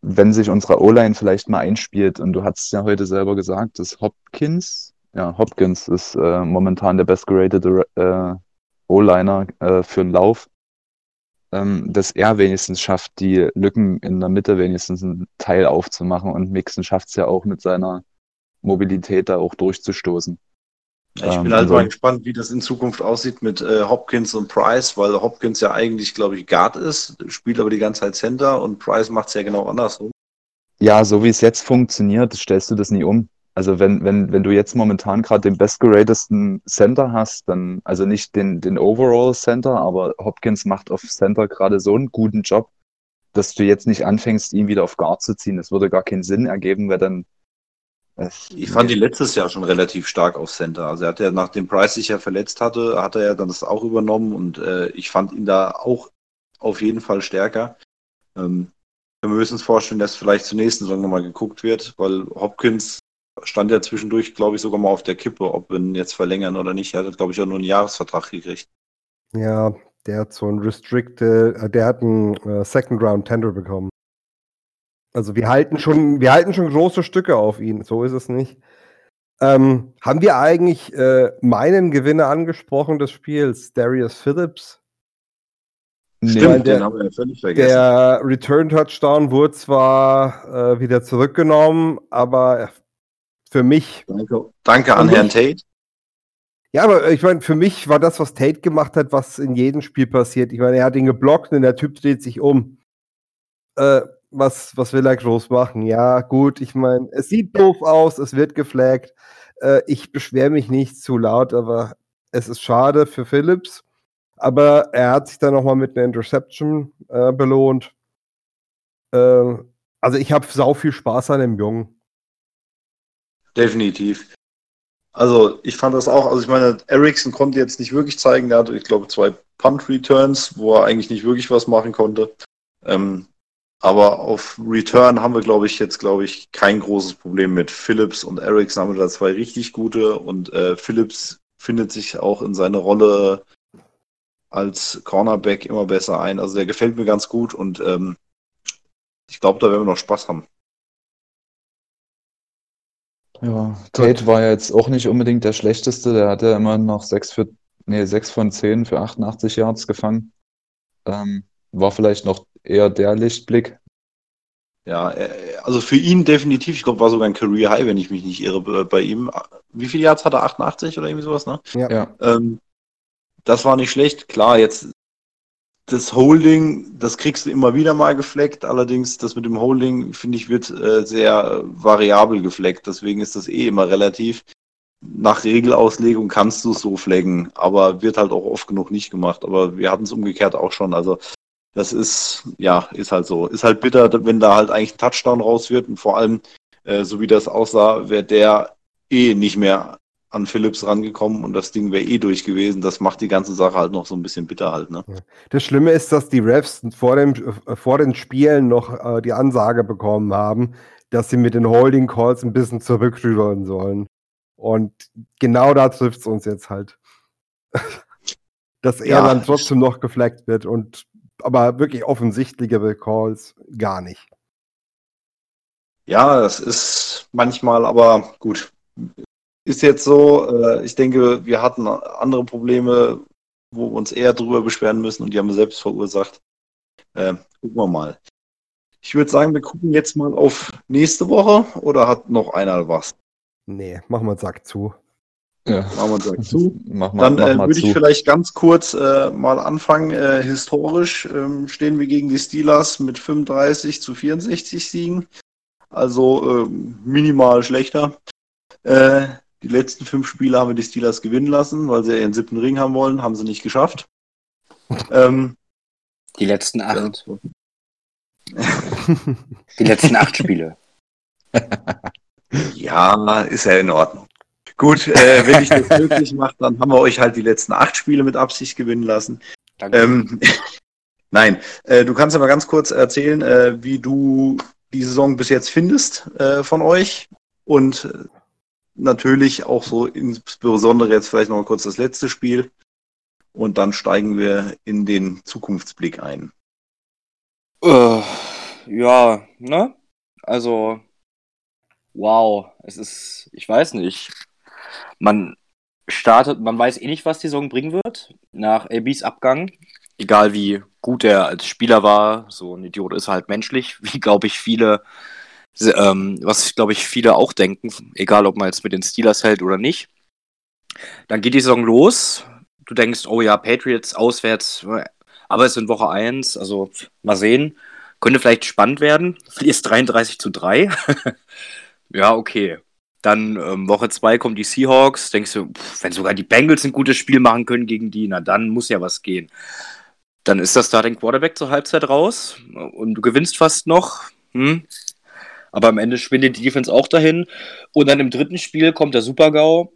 wenn sich unsere O-Line vielleicht mal einspielt, und du hast ja heute selber gesagt, dass Hopkins, ja, Hopkins ist äh, momentan der bestgeratete äh, O-Liner äh, für den Lauf, ähm, dass er wenigstens schafft, die Lücken in der Mitte wenigstens einen Teil aufzumachen und Mixon schafft es ja auch mit seiner Mobilität da auch durchzustoßen. Ich Ähm, bin halt also- mal gespannt, wie das in Zukunft aussieht mit äh, Hopkins und Price, weil Hopkins ja eigentlich, glaube ich, Guard ist, spielt aber die ganze Zeit Center und Price macht es ja genau andersrum. Ja, so wie es jetzt funktioniert, stellst du das nie um. Also wenn, wenn, wenn du jetzt momentan gerade den bestgeratesten Center hast, dann, also nicht den, den Overall Center, aber Hopkins macht auf Center gerade so einen guten Job, dass du jetzt nicht anfängst, ihn wieder auf Guard zu ziehen. Das würde gar keinen Sinn ergeben, weil dann. Ich fand ihn letztes Jahr schon relativ stark auf Center. Also er hat ja, nachdem Price sich ja verletzt hatte, hat er ja dann das auch übernommen und äh, ich fand ihn da auch auf jeden Fall stärker. Ähm, wir müssen uns vorstellen, dass vielleicht zur nächsten Saison nochmal geguckt wird, weil Hopkins stand ja zwischendurch, glaube ich, sogar mal auf der Kippe, ob wir ihn jetzt verlängern oder nicht. Er hat, glaube ich, auch nur einen Jahresvertrag gekriegt. Ja, der hat so ein Restricted, äh, der hat einen äh, Second Round Tender bekommen. Also wir halten schon, wir halten schon große Stücke auf ihn, so ist es nicht. Ähm, haben wir eigentlich äh, meinen Gewinner angesprochen des Spiels, Darius Phillips? Nee, Stimmt, der- den haben wir ja völlig vergessen. Der Return Touchdown wurde zwar äh, wieder zurückgenommen, aber für mich Danke, danke an Herrn Tate. Ja, aber ich meine, für mich war das, was Tate gemacht hat, was in jedem Spiel passiert. Ich meine, er hat ihn geblockt und der Typ dreht sich um. Äh, was, was will er groß machen? Ja, gut, ich meine, es sieht doof aus, es wird geflaggt. Äh, ich beschwere mich nicht zu laut, aber es ist schade für Phillips. Aber er hat sich dann nochmal mit einer Interception äh, belohnt. Äh, also ich habe sau viel Spaß an dem Jungen. definitiv. Also ich fand das auch, also ich meine, Ericsson konnte jetzt nicht wirklich zeigen, der hatte, ich glaube, zwei Punt-Returns, wo er eigentlich nicht wirklich was machen konnte. Ähm, aber auf Return haben wir, glaube ich, jetzt, glaube ich, kein großes Problem mit Phillips und Ericsson haben wir da zwei richtig gute und äh, Phillips findet sich auch in seine Rolle als Cornerback immer besser ein. Also der gefällt mir ganz gut und ähm, ich glaube, da werden wir noch Spaß haben. Ja, Tate war ja jetzt auch nicht unbedingt der schlechteste. Der hat ja immer noch 6 für, nee, 6 von 10 für 88 Yards gefangen. Ähm, war vielleicht noch eher der Lichtblick. Ja, äh, also für ihn definitiv, ich glaube, war sogar ein Career High, wenn ich mich nicht irre, bei- bei ihm. Wie viele Yards hat er? 88 oder irgendwie sowas, ne? Ja. Ja, Ähm, das war nicht schlecht. Klar, jetzt das Holding, das kriegst du immer wieder mal gefleckt. Allerdings, das mit dem Holding, finde ich, wird äh, sehr variabel gefleckt. Deswegen ist das eh immer relativ. Nach Regelauslegung kannst du es so flaggen, aber wird halt auch oft genug nicht gemacht. Aber wir hatten es umgekehrt auch schon. Also das ist, ja, ist halt so. Ist halt bitter, wenn da halt eigentlich ein Touchdown raus wird. Und vor allem, äh, so wie das aussah, wäre der eh nicht mehr an Phillips rangekommen und das Ding wäre eh durch gewesen. Das macht die ganze Sache halt noch so ein bisschen bitter halt, ne? Das Schlimme ist, dass die Refs vor, dem, vor den Spielen noch äh, die Ansage bekommen haben, dass sie mit den Holding Calls ein bisschen zurückrudern sollen. Und genau da trifft es uns jetzt halt. dass er Ja, dann trotzdem noch gefleckt wird und aber wirklich offensichtlichere Calls gar nicht. Ja, das ist manchmal, aber gut. Ist jetzt so, äh, ich denke, wir hatten andere Probleme, wo wir uns eher drüber beschweren müssen und die haben wir selbst verursacht. Äh, gucken wir mal. Ich würde sagen, wir gucken jetzt mal auf nächste Woche oder hat noch einer was? Nee, machen wir Sack zu. Ja. Machen wir zu. Mach mal, Dann mach äh, mal würde ich vielleicht ganz kurz äh, mal anfangen. Äh, historisch ähm, stehen wir gegen die Steelers mit 35 zu 64 Siegen. Also ähm, minimal schlechter. Äh, die letzten fünf Spiele haben wir die Steelers gewinnen lassen, weil sie ihren siebten Ring haben wollen, haben sie nicht geschafft. ähm, Die letzten acht. Die letzten acht Spiele. Ja, ist ja in Ordnung. Gut, äh, wenn ich das wirklich mache, dann haben wir euch halt die letzten acht Spiele mit Absicht gewinnen lassen. Danke. Ähm, nein, äh, du kannst ja mal ganz kurz erzählen, äh, wie du die Saison bis jetzt findest äh, von euch und äh, natürlich auch so insbesondere jetzt vielleicht noch mal kurz das letzte Spiel und dann steigen wir in den Zukunftsblick ein. Äh, ja, ne? Also, wow, es ist, ich weiß nicht. Man startet, man weiß eh nicht, was die Saison bringen wird. Nach ABs Abgang, egal wie gut er als Spieler war, so ein Idiot ist er halt menschlich, wie glaube ich viele, ähm, was glaube ich viele auch denken, egal ob man jetzt mit den Steelers hält oder nicht. Dann geht die Saison los. Du denkst, oh ja, Patriots auswärts, aber es sind Woche 1, also mal sehen. Könnte vielleicht spannend werden. Verlierst 33 zu 3. ja, okay. Dann ähm, Woche 2 kommen die Seahawks. Denkst du, pff, wenn sogar die Bengals ein gutes Spiel machen können gegen die, na dann muss ja was gehen. Dann ist das Starting Quarterback zur Halbzeit raus und du gewinnst fast noch. Hm? Aber am Ende schwindet die Defense auch dahin. Und dann im dritten Spiel kommt der Super-GAU.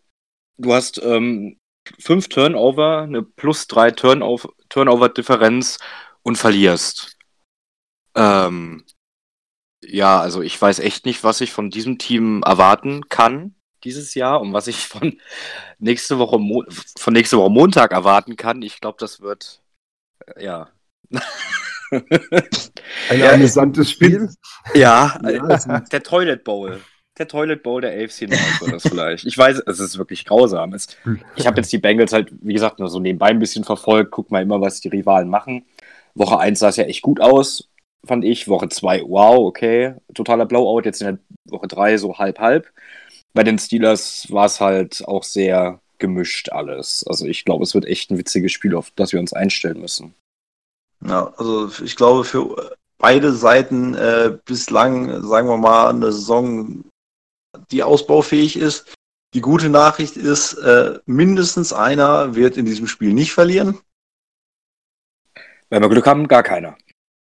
Du hast ähm, fünf Turnover, eine plus drei Turnover- Turnover-Differenz und verlierst. Ähm, ja, also ich weiß echt nicht, was ich von diesem Team erwarten kann dieses Jahr und was ich von nächste Woche Mo von nächste Woche Montag erwarten kann. Ich glaube, das wird äh, ja. Ein Ja, amüsantes Spiel. ja, Ja, äh, der Toilet Bowl. Der Toilet Bowl der AFC North wird das vielleicht. Ich weiß, es ist wirklich grausam. Es, ich habe jetzt die Bengals halt, wie gesagt, nur so nebenbei ein bisschen verfolgt. Guck mal immer, was die Rivalen machen. Woche 1 sah es ja echt gut aus, fand ich. Woche 2, wow, okay. Totaler Blowout. Jetzt in der Woche 3 so halb-halb. Bei den Steelers war es halt auch sehr gemischt alles. Also ich glaube, es wird echt ein witziges Spiel, auf das wir uns einstellen müssen. Ja, also ich glaube für beide Seiten äh, bislang, sagen wir mal, eine Saison, die ausbaufähig ist. Die gute Nachricht ist, äh, mindestens einer wird in diesem Spiel nicht verlieren. Wenn wir Glück haben, gar keiner.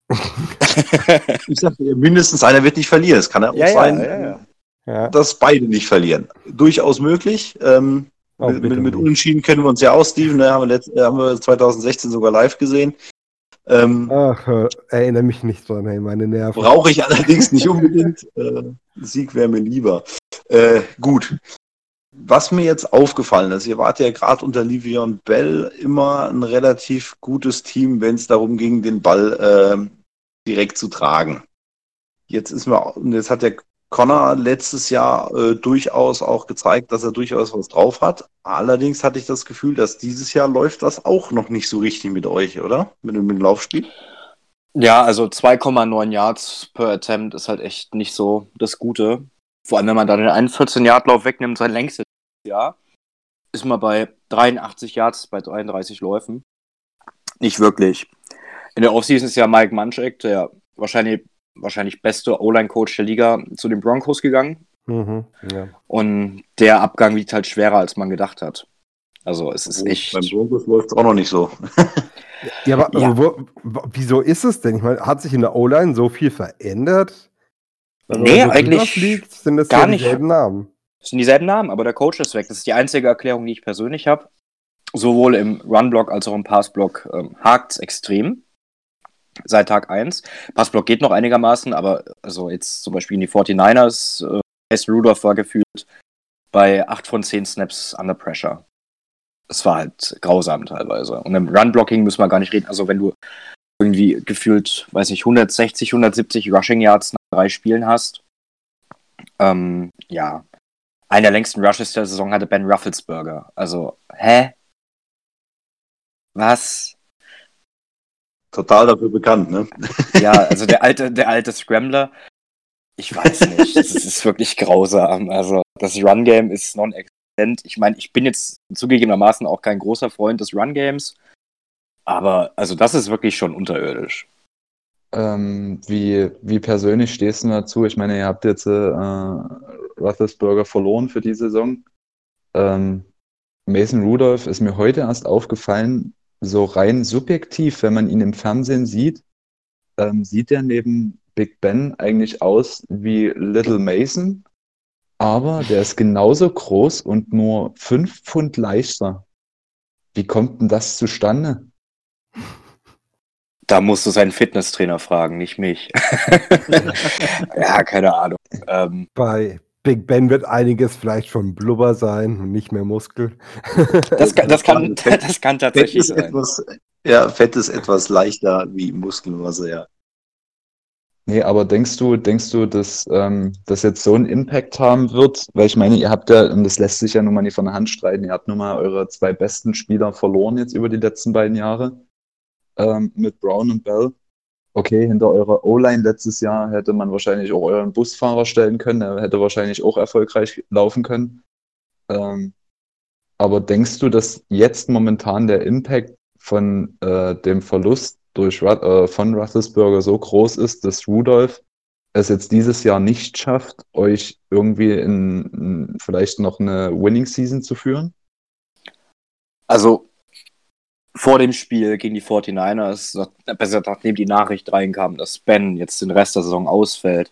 Ich sage, mindestens einer wird nicht verlieren. Es kann ja auch Ja, sein, ja, ja. Ja. dass beide nicht verlieren. Durchaus möglich. Ähm, Oh, mit, mit. Unentschieden kennen wir uns ja aus, Steven. Ne? Haben, wir letzt, haben wir 2016 sogar live gesehen. Ähm, Ach, erinnere mich nicht dran, hey, meine Nerven. Brauche ich allerdings nicht unbedingt. Äh, Sieg wäre mir lieber. Äh, gut. Was mir jetzt aufgefallen ist, ihr wart ja gerade unter Livion Bell immer ein relativ gutes Team, wenn es darum ging, den Ball äh, direkt zu tragen. Jetzt ist mir, jetzt hat der Connor letztes Jahr äh, durchaus auch gezeigt, dass er durchaus was drauf hat. Allerdings hatte ich das Gefühl, dass dieses Jahr läuft das auch noch nicht so richtig mit euch, oder? Mit, mit dem Laufspiel? Ja, also 2,9 Yards per Attempt ist halt echt nicht so das Gute. Vor allem, wenn man da den einen 14-Yard-Lauf wegnimmt, sein längstes Jahr, ist man bei 83 Yards bei 33 Läufen. Nicht wirklich. In der Offseason ist ja Mike Munchak, der wahrscheinlich, wahrscheinlich beste O-Line-Coach der Liga, zu den Broncos gegangen. Mhm, ja. Und der Abgang wiegt halt schwerer, als man gedacht hat. Also es ist echt. Beim Broncos läuft es auch noch nicht so. Ja, aber Ja. Wo, wieso ist es denn? Ich meine, hat sich in der O-Line so viel verändert? Man Nee, eigentlich fliegt, sind das gar ja nicht. dieselben Namen. Das sind dieselben Namen, aber der Coach ist weg. Das ist die einzige Erklärung, die ich persönlich habe. Sowohl im Run-Block als auch im Pass-Block ähm, hakt extrem. Seit Tag 1. Pass-Block geht noch einigermaßen, aber also jetzt zum Beispiel in die 49ers, äh, Mason Rudolph war gefühlt bei 8 von 10 Snaps under pressure. Das war halt grausam teilweise. Und im Run-Blocking müssen wir gar nicht reden. Also wenn du irgendwie gefühlt, weiß nicht, 160, 170 Rushing Yards nach drei Spielen hast, ähm, ja, einer der längsten Rushes der Saison hatte Ben Rufflesberger. Also, hä? Was? Total dafür bekannt, ne? Ja, also der alte, der alte Scrambler. Ich weiß nicht. Es ist, ist wirklich grausam. Also, das Run-Game ist non-existent. Ich meine, ich bin jetzt zugegebenermaßen auch kein großer Freund des Run-Games. Aber, also, das ist wirklich schon unterirdisch. Ähm, wie, wie persönlich stehst du dazu? Ich meine, ihr habt jetzt äh, Roethlisberger verloren für die Saison. Ähm, Mason Rudolph ist mir heute erst aufgefallen, so rein subjektiv, wenn man ihn im Fernsehen sieht, ähm, sieht er neben Big Ben eigentlich aus wie Little Mason, aber der ist genauso groß und nur fünf Pfund leichter. Wie kommt denn das zustande? Da musst du seinen Fitnesstrainer fragen, nicht mich. ja, keine Ahnung. Ähm, Bei Big Ben wird einiges vielleicht schon Blubber sein und nicht mehr Muskel. das, kann, das, kann, das kann Fett tatsächlich ist sein. etwas, ja, Fett ist etwas leichter wie Muskelmasse, ja. Nee, aber denkst du, denkst du, dass ähm, das jetzt so einen Impact haben wird? Weil ich meine, ihr habt ja, und das lässt sich ja nun mal nicht von der Hand streiten, ihr habt nun mal eure zwei besten Spieler verloren jetzt über die letzten beiden Jahre ähm, mit Brown und Bell. Okay, hinter eurer O-Line letztes Jahr hätte man wahrscheinlich auch euren Busfahrer stellen können, der hätte wahrscheinlich auch erfolgreich laufen können. Ähm, aber denkst du, dass jetzt momentan der Impact von äh, dem Verlust durch äh, von Roethlisberger so groß ist, dass Rudolph es jetzt dieses Jahr nicht schafft, euch irgendwie in, in vielleicht noch eine Winning Season zu führen? Also vor dem Spiel gegen die 49ers, nach- besser nachdem die Nachricht reinkam, dass Ben jetzt den Rest der Saison ausfällt,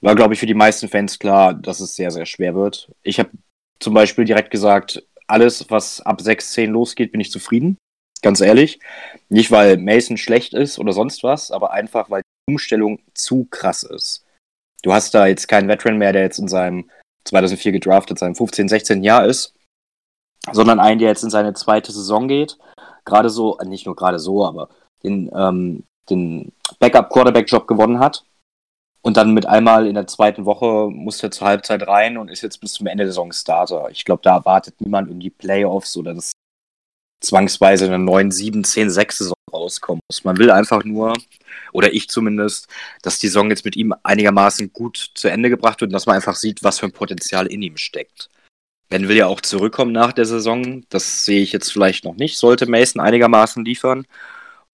war, glaube ich, für die meisten Fans klar, dass es sehr, sehr schwer wird. Ich habe zum Beispiel direkt gesagt, alles, was ab 6-10 losgeht, bin ich zufrieden. Ganz ehrlich. Nicht, weil Mason schlecht ist oder sonst was, aber einfach, weil die Umstellung zu krass ist. Du hast da jetzt keinen Veteran mehr, der jetzt in seinem 2004 gedraftet, seinem 15, 16 Jahr ist, sondern einen, der jetzt in seine zweite Saison geht. Gerade so, äh, nicht nur gerade so, aber den, ähm, den Backup-Quarterback-Job gewonnen hat. Und dann mit einmal in der zweiten Woche musste er zur Halbzeit rein und ist jetzt bis zum Ende der Saison Starter. Ich glaube, da erwartet niemand in die Playoffs oder dass zwangsweise eine 9, 7, 10, 6 Saison rauskommen muss. Man will einfach nur, oder ich zumindest, dass die Saison jetzt mit ihm einigermaßen gut zu Ende gebracht wird und dass man einfach sieht, was für ein Potenzial in ihm steckt. Ben will ja auch zurückkommen nach der Saison. Das sehe ich jetzt vielleicht noch nicht. Sollte Mason einigermaßen liefern.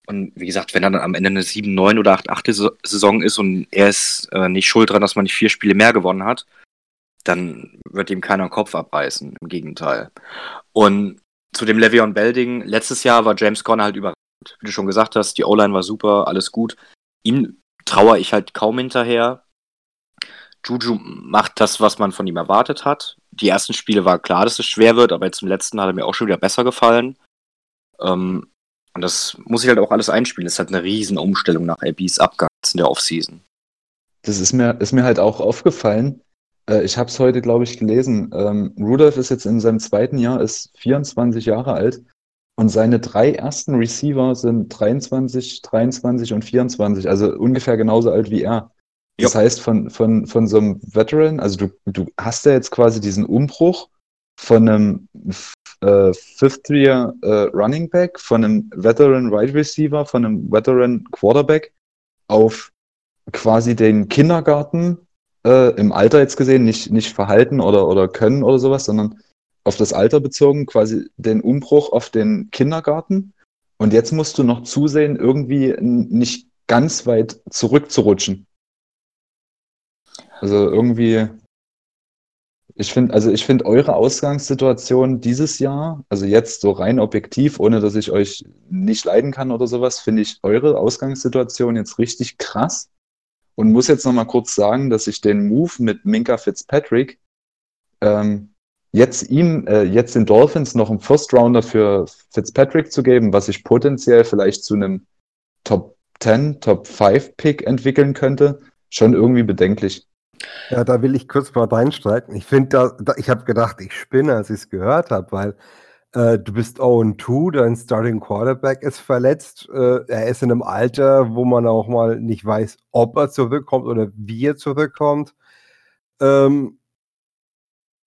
Und wie gesagt, wenn dann am Ende eine 7, 9 oder 8, 8 Saison ist und er ist äh, nicht schuld dran, dass man nicht vier Spiele mehr gewonnen hat, dann wird ihm keiner den Kopf abreißen. Im Gegenteil. Und zu dem Le'Veon Bell-Ding, letztes Jahr war James Conner halt überragend. Wie du schon gesagt hast, die O-Line war super, alles gut. Ihm traue ich halt kaum hinterher. Juju macht das, was man von ihm erwartet hat. Die ersten Spiele war klar, dass es schwer wird, aber jetzt im letzten hat er mir auch schon wieder besser gefallen. Ähm, und das muss ich halt auch alles einspielen. Das ist halt eine riesen Umstellung nach ABs Abgang in der Offseason. Das ist mir, ist mir halt auch aufgefallen. Äh, ich habe es heute, glaube ich, gelesen. Ähm, Rudolph ist jetzt in seinem zweiten Jahr, ist 24 Jahre alt und seine drei ersten Receiver sind 23, 23 und 24, also ungefähr genauso alt wie er. Das heißt, von, von, von so einem Veteran, also du, du hast ja jetzt quasi diesen Umbruch von einem äh, Fifth-Year äh, Running Back, von einem Veteran Wide Receiver, von einem Veteran Quarterback auf quasi den Kindergarten äh, im Alter jetzt gesehen, nicht, nicht Verhalten oder, oder Können oder sowas, sondern auf das Alter bezogen, quasi den Umbruch auf den Kindergarten. Und jetzt musst du noch zusehen, irgendwie nicht ganz weit zurückzurutschen. Also irgendwie, ich finde, also ich finde eure Ausgangssituation dieses Jahr, also jetzt so rein objektiv, ohne dass ich euch nicht leiden kann oder sowas, finde ich eure Ausgangssituation jetzt richtig krass. Und muss jetzt nochmal kurz sagen, dass ich den Move mit Minka Fitzpatrick ähm, jetzt ihm, äh, jetzt den Dolphins noch einen First Rounder für Fitzpatrick zu geben, was sich potenziell vielleicht zu einem Top 10, Top 5 Pick entwickeln könnte, schon irgendwie bedenklich. Ja, da will ich kurz mal reinstreiten. Ich finde, da, da, ich habe gedacht, ich spinne, als ich es gehört habe, weil äh, du bist 0-2, dein Starting Quarterback ist verletzt. Äh, er ist in einem Alter, wo man auch mal nicht weiß, ob er zurückkommt oder wie er zurückkommt. Ähm,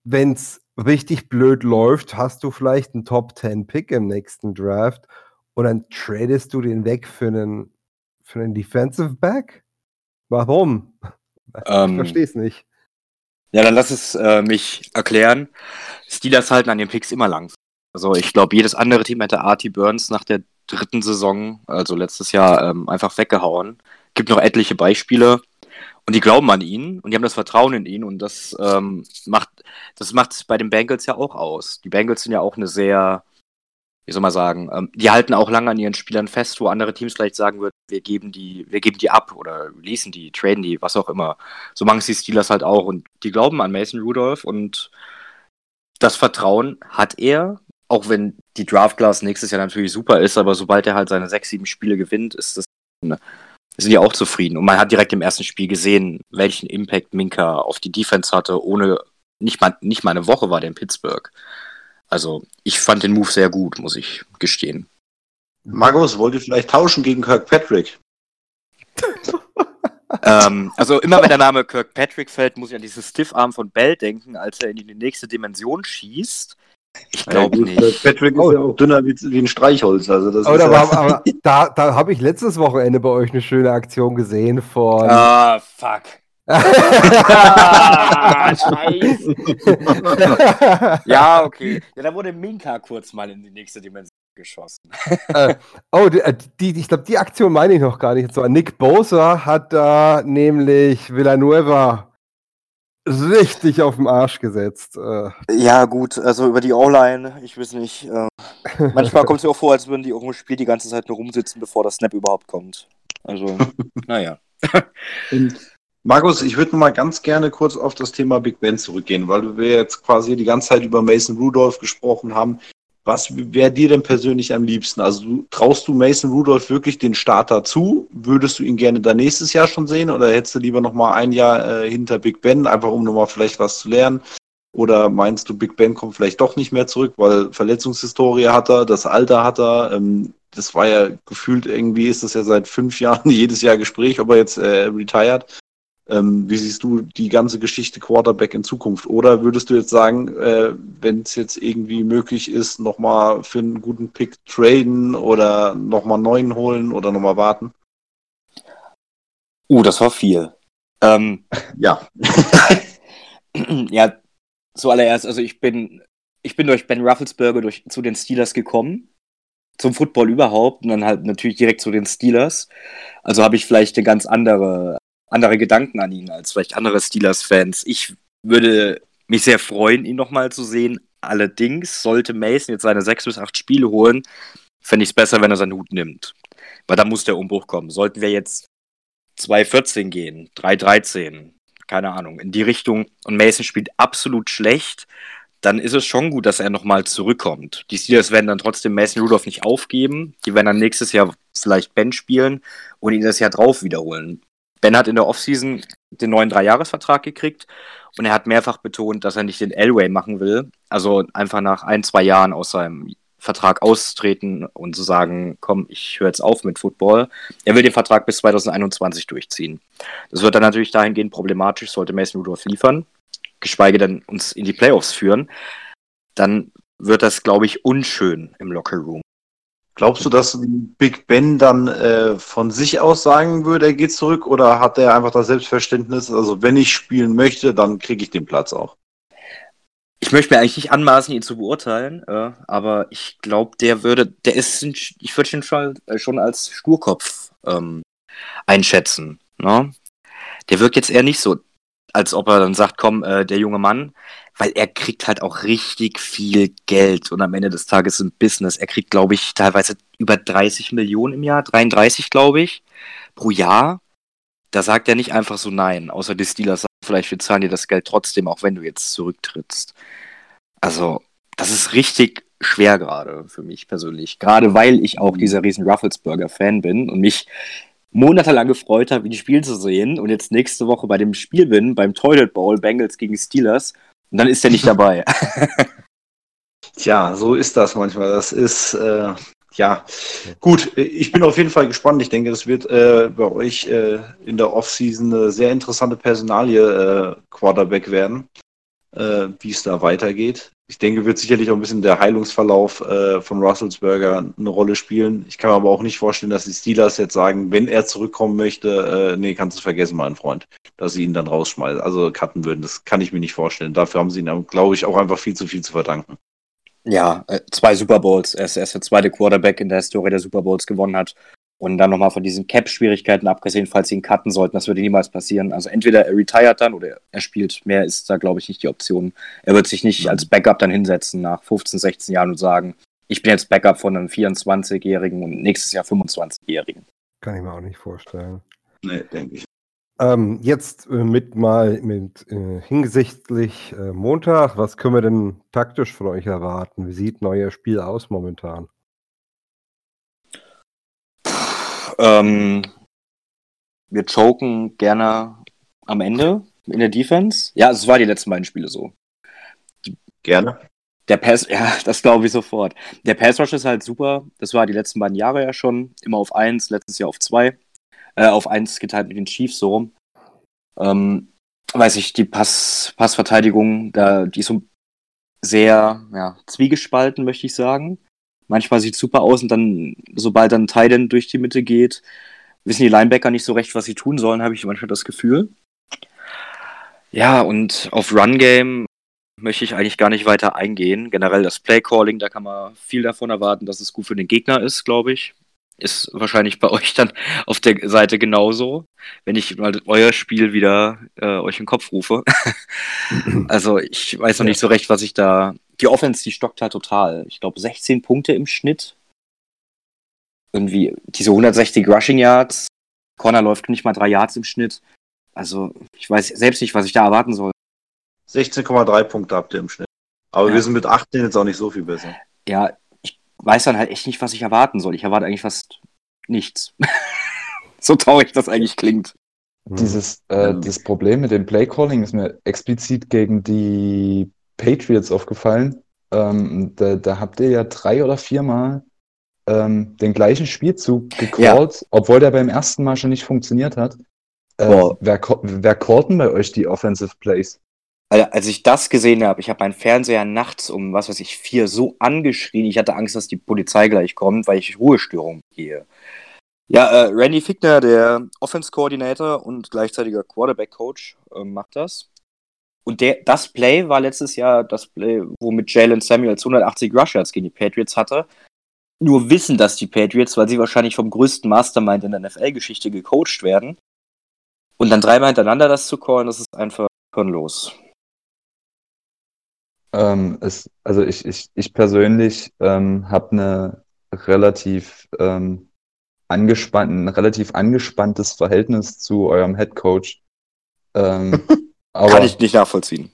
Wenn es richtig blöd läuft, hast du vielleicht einen Top 10 Pick im nächsten Draft und dann tradest du den weg für einen, für einen Defensive Back? Warum? Ich Ähm, verstehe es nicht. Ja, dann lass es äh, mich erklären. Steelers halten an den Picks immer lang. Also ich glaube, jedes andere Team hätte Artie Burns nach der dritten Saison, also letztes Jahr, ähm, einfach weggehauen. Gibt noch etliche Beispiele und die glauben an ihn und die haben das Vertrauen in ihn und das ähm, macht das macht bei den Bengals ja auch aus. Die Bengals sind ja auch eine sehr, wie soll man sagen, ähm, die halten auch lange an ihren Spielern fest, wo andere Teams vielleicht sagen würden, wir geben die, wir geben die ab oder releasen die, traden die, was auch immer. So machen es die Steelers halt auch und die glauben an Mason Rudolph und das Vertrauen hat er, auch wenn die Draft Class nächstes Jahr natürlich super ist, aber sobald er halt seine sechs, sieben Spiele gewinnt, ist das sind die auch zufrieden. Und man hat direkt im ersten Spiel gesehen, welchen Impact Minka auf die Defense hatte, ohne nicht mal, nicht mal eine Woche war der in Pittsburgh. Also ich fand den Move sehr gut, muss ich gestehen. Markus, wollt ihr vielleicht tauschen gegen Kirkpatrick? ähm, also immer wenn der Name Kirkpatrick fällt, muss ich an dieses Stiffarm von Bell denken, als er in die nächste Dimension schießt. Ich glaube gut, nicht. Kirkpatrick Oh. ist ja auch dünner wie, wie ein Streichholz. Also das Aber, ist da, ja, da, da habe ich letztes Wochenende bei euch eine schöne Aktion gesehen von. Ah, fuck. Ah, scheiße. Ja, okay. Ja, da wurde Minka kurz mal in die nächste Dimension geschossen. oh, die, äh, die, ich glaube, die Aktion meine ich noch gar nicht. So, Nick Bosa hat da nämlich Villanueva richtig auf den Arsch gesetzt. Äh, Ja, gut, also über die O-Line, ich weiß nicht. Äh, manchmal kommt es mir auch vor, als würden die irgendwo im Spiel die ganze Zeit nur rumsitzen, bevor das Snap überhaupt kommt. Also, naja. Und Markus, ich würde mal ganz gerne kurz auf das Thema Big Ben zurückgehen, weil wir jetzt quasi die ganze Zeit über Mason Rudolph gesprochen haben. Was wäre dir denn persönlich am liebsten? Also du, traust du Mason Rudolph wirklich den Starter zu? Würdest du ihn gerne da nächstes Jahr schon sehen oder hättest du lieber noch mal ein Jahr äh, hinter Big Ben, einfach um noch mal vielleicht was zu lernen? Oder meinst du, Big Ben kommt vielleicht doch nicht mehr zurück, weil Verletzungshistorie hat er, das Alter hat er. Ähm, das war ja gefühlt irgendwie, ist das ja seit fünf Jahren jedes Jahr Gespräch, ob er jetzt äh, retired. Ähm, wie siehst du die ganze Geschichte Quarterback in Zukunft? Oder würdest du jetzt sagen, äh, wenn es jetzt irgendwie möglich ist, nochmal für einen guten Pick traden oder nochmal neuen holen oder nochmal warten? Uh, das war viel. Ähm, Ja. ja, zuallererst, also ich bin, ich bin durch Ben Rufflesberger durch, zu den Steelers gekommen. Zum Football überhaupt und dann halt natürlich direkt zu den Steelers. Also habe ich vielleicht eine ganz andere, andere Gedanken an ihn als vielleicht andere Steelers-Fans. Ich würde mich sehr freuen, ihn nochmal zu sehen. Allerdings sollte Mason jetzt seine sechs bis acht Spiele holen, fände ich es besser, wenn er seinen Hut nimmt. Weil da muss der Umbruch kommen. Sollten wir jetzt 2-14 gehen, 3-13, keine Ahnung, in die Richtung und Mason spielt absolut schlecht, dann ist es schon gut, dass er nochmal zurückkommt. Die Steelers werden dann trotzdem Mason Rudolph nicht aufgeben. Die werden dann nächstes Jahr vielleicht Ben spielen und ihn das Jahr drauf wiederholen. Ben hat in der Offseason den neuen Dreijahresvertrag gekriegt und er hat mehrfach betont, dass er nicht den Elway machen will. Also einfach nach ein, zwei Jahren aus seinem Vertrag austreten und zu sagen, komm, ich höre jetzt auf mit Football. Er will den Vertrag bis 2021 durchziehen. Das wird dann natürlich dahingehend problematisch, sollte Mason Rudolph liefern geschweige denn uns in die Playoffs führen, dann wird das, glaube ich, unschön im Lockerroom. Glaubst du, dass Big Ben dann äh, von sich aus sagen würde, er geht zurück oder hat er einfach das Selbstverständnis, also wenn ich spielen möchte, dann kriege ich den Platz auch? Ich möchte mir eigentlich nicht anmaßen, ihn zu beurteilen, äh, aber ich glaube, der würde, der ist, ich würde ihn schon, äh, schon als Sturkopf ähm, einschätzen. Ne? Der wirkt jetzt eher nicht so als ob er dann sagt, komm, äh, der junge Mann, weil er kriegt halt auch richtig viel Geld und am Ende des Tages ein Business. Er kriegt, glaube ich, teilweise über 30 Millionen im Jahr, 33, glaube ich, pro Jahr. Da sagt er nicht einfach so nein, außer die Steelers sagen, vielleicht wir zahlen dir das Geld trotzdem, auch wenn du jetzt zurücktrittst. Also, das ist richtig schwer gerade für mich persönlich. Gerade weil ich auch dieser riesen Rufflesburger-Fan bin und mich monatelang gefreut habe, die Spiel zu sehen und jetzt nächste Woche bei dem Spiel bin, beim Toilet Bowl, Bengals gegen Steelers, und dann ist er nicht dabei. Tja, so ist das manchmal. Das ist, äh, ja, gut. Ich bin auf jeden Fall gespannt. Ich denke, das wird äh, bei euch äh, in der Offseason eine sehr interessante Personalie äh, Quarterback werden, äh, wie es da weitergeht ich denke, wird sicherlich auch ein bisschen der Heilungsverlauf äh, von Russelsberger eine Rolle spielen. Ich kann mir aber auch nicht vorstellen, dass die Steelers jetzt sagen, wenn er zurückkommen möchte, äh, nee, kannst du vergessen, mein Freund, dass sie ihn dann rausschmeißen, also cutten würden. Das kann ich mir nicht vorstellen. Dafür haben sie ihn, glaube ich, auch einfach viel zu viel zu verdanken. Ja, äh, zwei Super Bowls. Er ist, er ist der zweite Quarterback in der Historie der Super Bowls gewonnen hat. Und dann nochmal von diesen Cap-Schwierigkeiten abgesehen, falls sie ihn cutten sollten, das würde niemals passieren. Also entweder er retired dann oder er spielt. Mehr ist da, glaube ich, nicht die Option. Er wird sich nicht als Backup dann hinsetzen nach 15, 16 Jahren und sagen, ich bin jetzt Backup von einem 24-Jährigen und nächstes Jahr 25-Jährigen. Kann ich mir auch nicht vorstellen. Nee, denke ich. Ähm, jetzt äh, mit mal mit äh, hinsichtlich äh, Montag, was können wir denn taktisch von euch erwarten? Wie sieht euer Spiel aus momentan? Ähm, wir choken gerne am Ende in der Defense. Ja, es war die letzten beiden Spiele so. Gerne. Der Pass, ja, das glaube ich sofort. Der Pass Rush ist halt super. Das war die letzten beiden Jahre ja schon. Immer auf 1, letztes Jahr auf 2. Äh, auf 1 geteilt mit den Chiefs so rum. Ähm, weiß ich, die Pass, Passverteidigung, da, die ist so sehr ja, zwiegespalten, möchte ich sagen. Manchmal sieht es super aus und dann, sobald dann Titan durch die Mitte geht, wissen die Linebacker nicht so recht, was sie tun sollen, habe ich manchmal das Gefühl. Ja, und auf Run Game möchte ich eigentlich gar nicht weiter eingehen. Generell das Play Calling, da kann man viel davon erwarten, dass es gut für den Gegner ist, glaube ich. Ist wahrscheinlich bei euch dann auf der Seite genauso, wenn ich mal euer Spiel wieder äh, euch in den Kopf rufe. also ich weiß noch nicht so recht, was ich da die Offense, die stockt halt total. Ich glaube, 16 Punkte im Schnitt. Irgendwie diese 160 Rushing Yards. Corner läuft nicht mal drei Yards im Schnitt. Also, ich weiß selbst nicht, was ich da erwarten soll. 16,3 Punkte habt ihr im Schnitt. Aber ja. wir sind mit 18 jetzt auch nicht so viel besser. Ja, ich weiß dann halt echt nicht, was ich erwarten soll. Ich erwarte eigentlich fast nichts. so traurig das eigentlich klingt. Dieses äh, das Problem mit dem Playcalling ist mir explizit gegen die Patriots aufgefallen. Ähm, da, da, habt ihr ja drei oder viermal ähm, den gleichen Spielzug gecallt, ja. obwohl der beim ersten Mal schon nicht funktioniert hat. Äh, wer, wer callt denn bei euch die Offensive Plays? als ich das gesehen habe, ich habe meinen Fernseher nachts um, was weiß ich, vier so angeschrien, ich hatte Angst, dass die Polizei gleich kommt, weil ich Ruhestörung gehe. Ja, äh, Randy Fickner, der Offense Coordinator und gleichzeitiger Quarterback Coach, äh, macht das. Und der, das Play war letztes Jahr das Play, womit Jalen Samuels 180 Rush gegen die Patriots hatte. Nur wissen das die Patriots, weil sie wahrscheinlich vom größten Mastermind in der NFL-Geschichte gecoacht werden. Und dann dreimal hintereinander das zu callen, das ist einfach hirnlos. Ähm, es, also ich, ich, ich persönlich ähm, habe eine relativ ähm, angespannt, ein relativ angespanntes Verhältnis zu eurem Head Coach. Ähm, Aber Kann ich nicht nachvollziehen.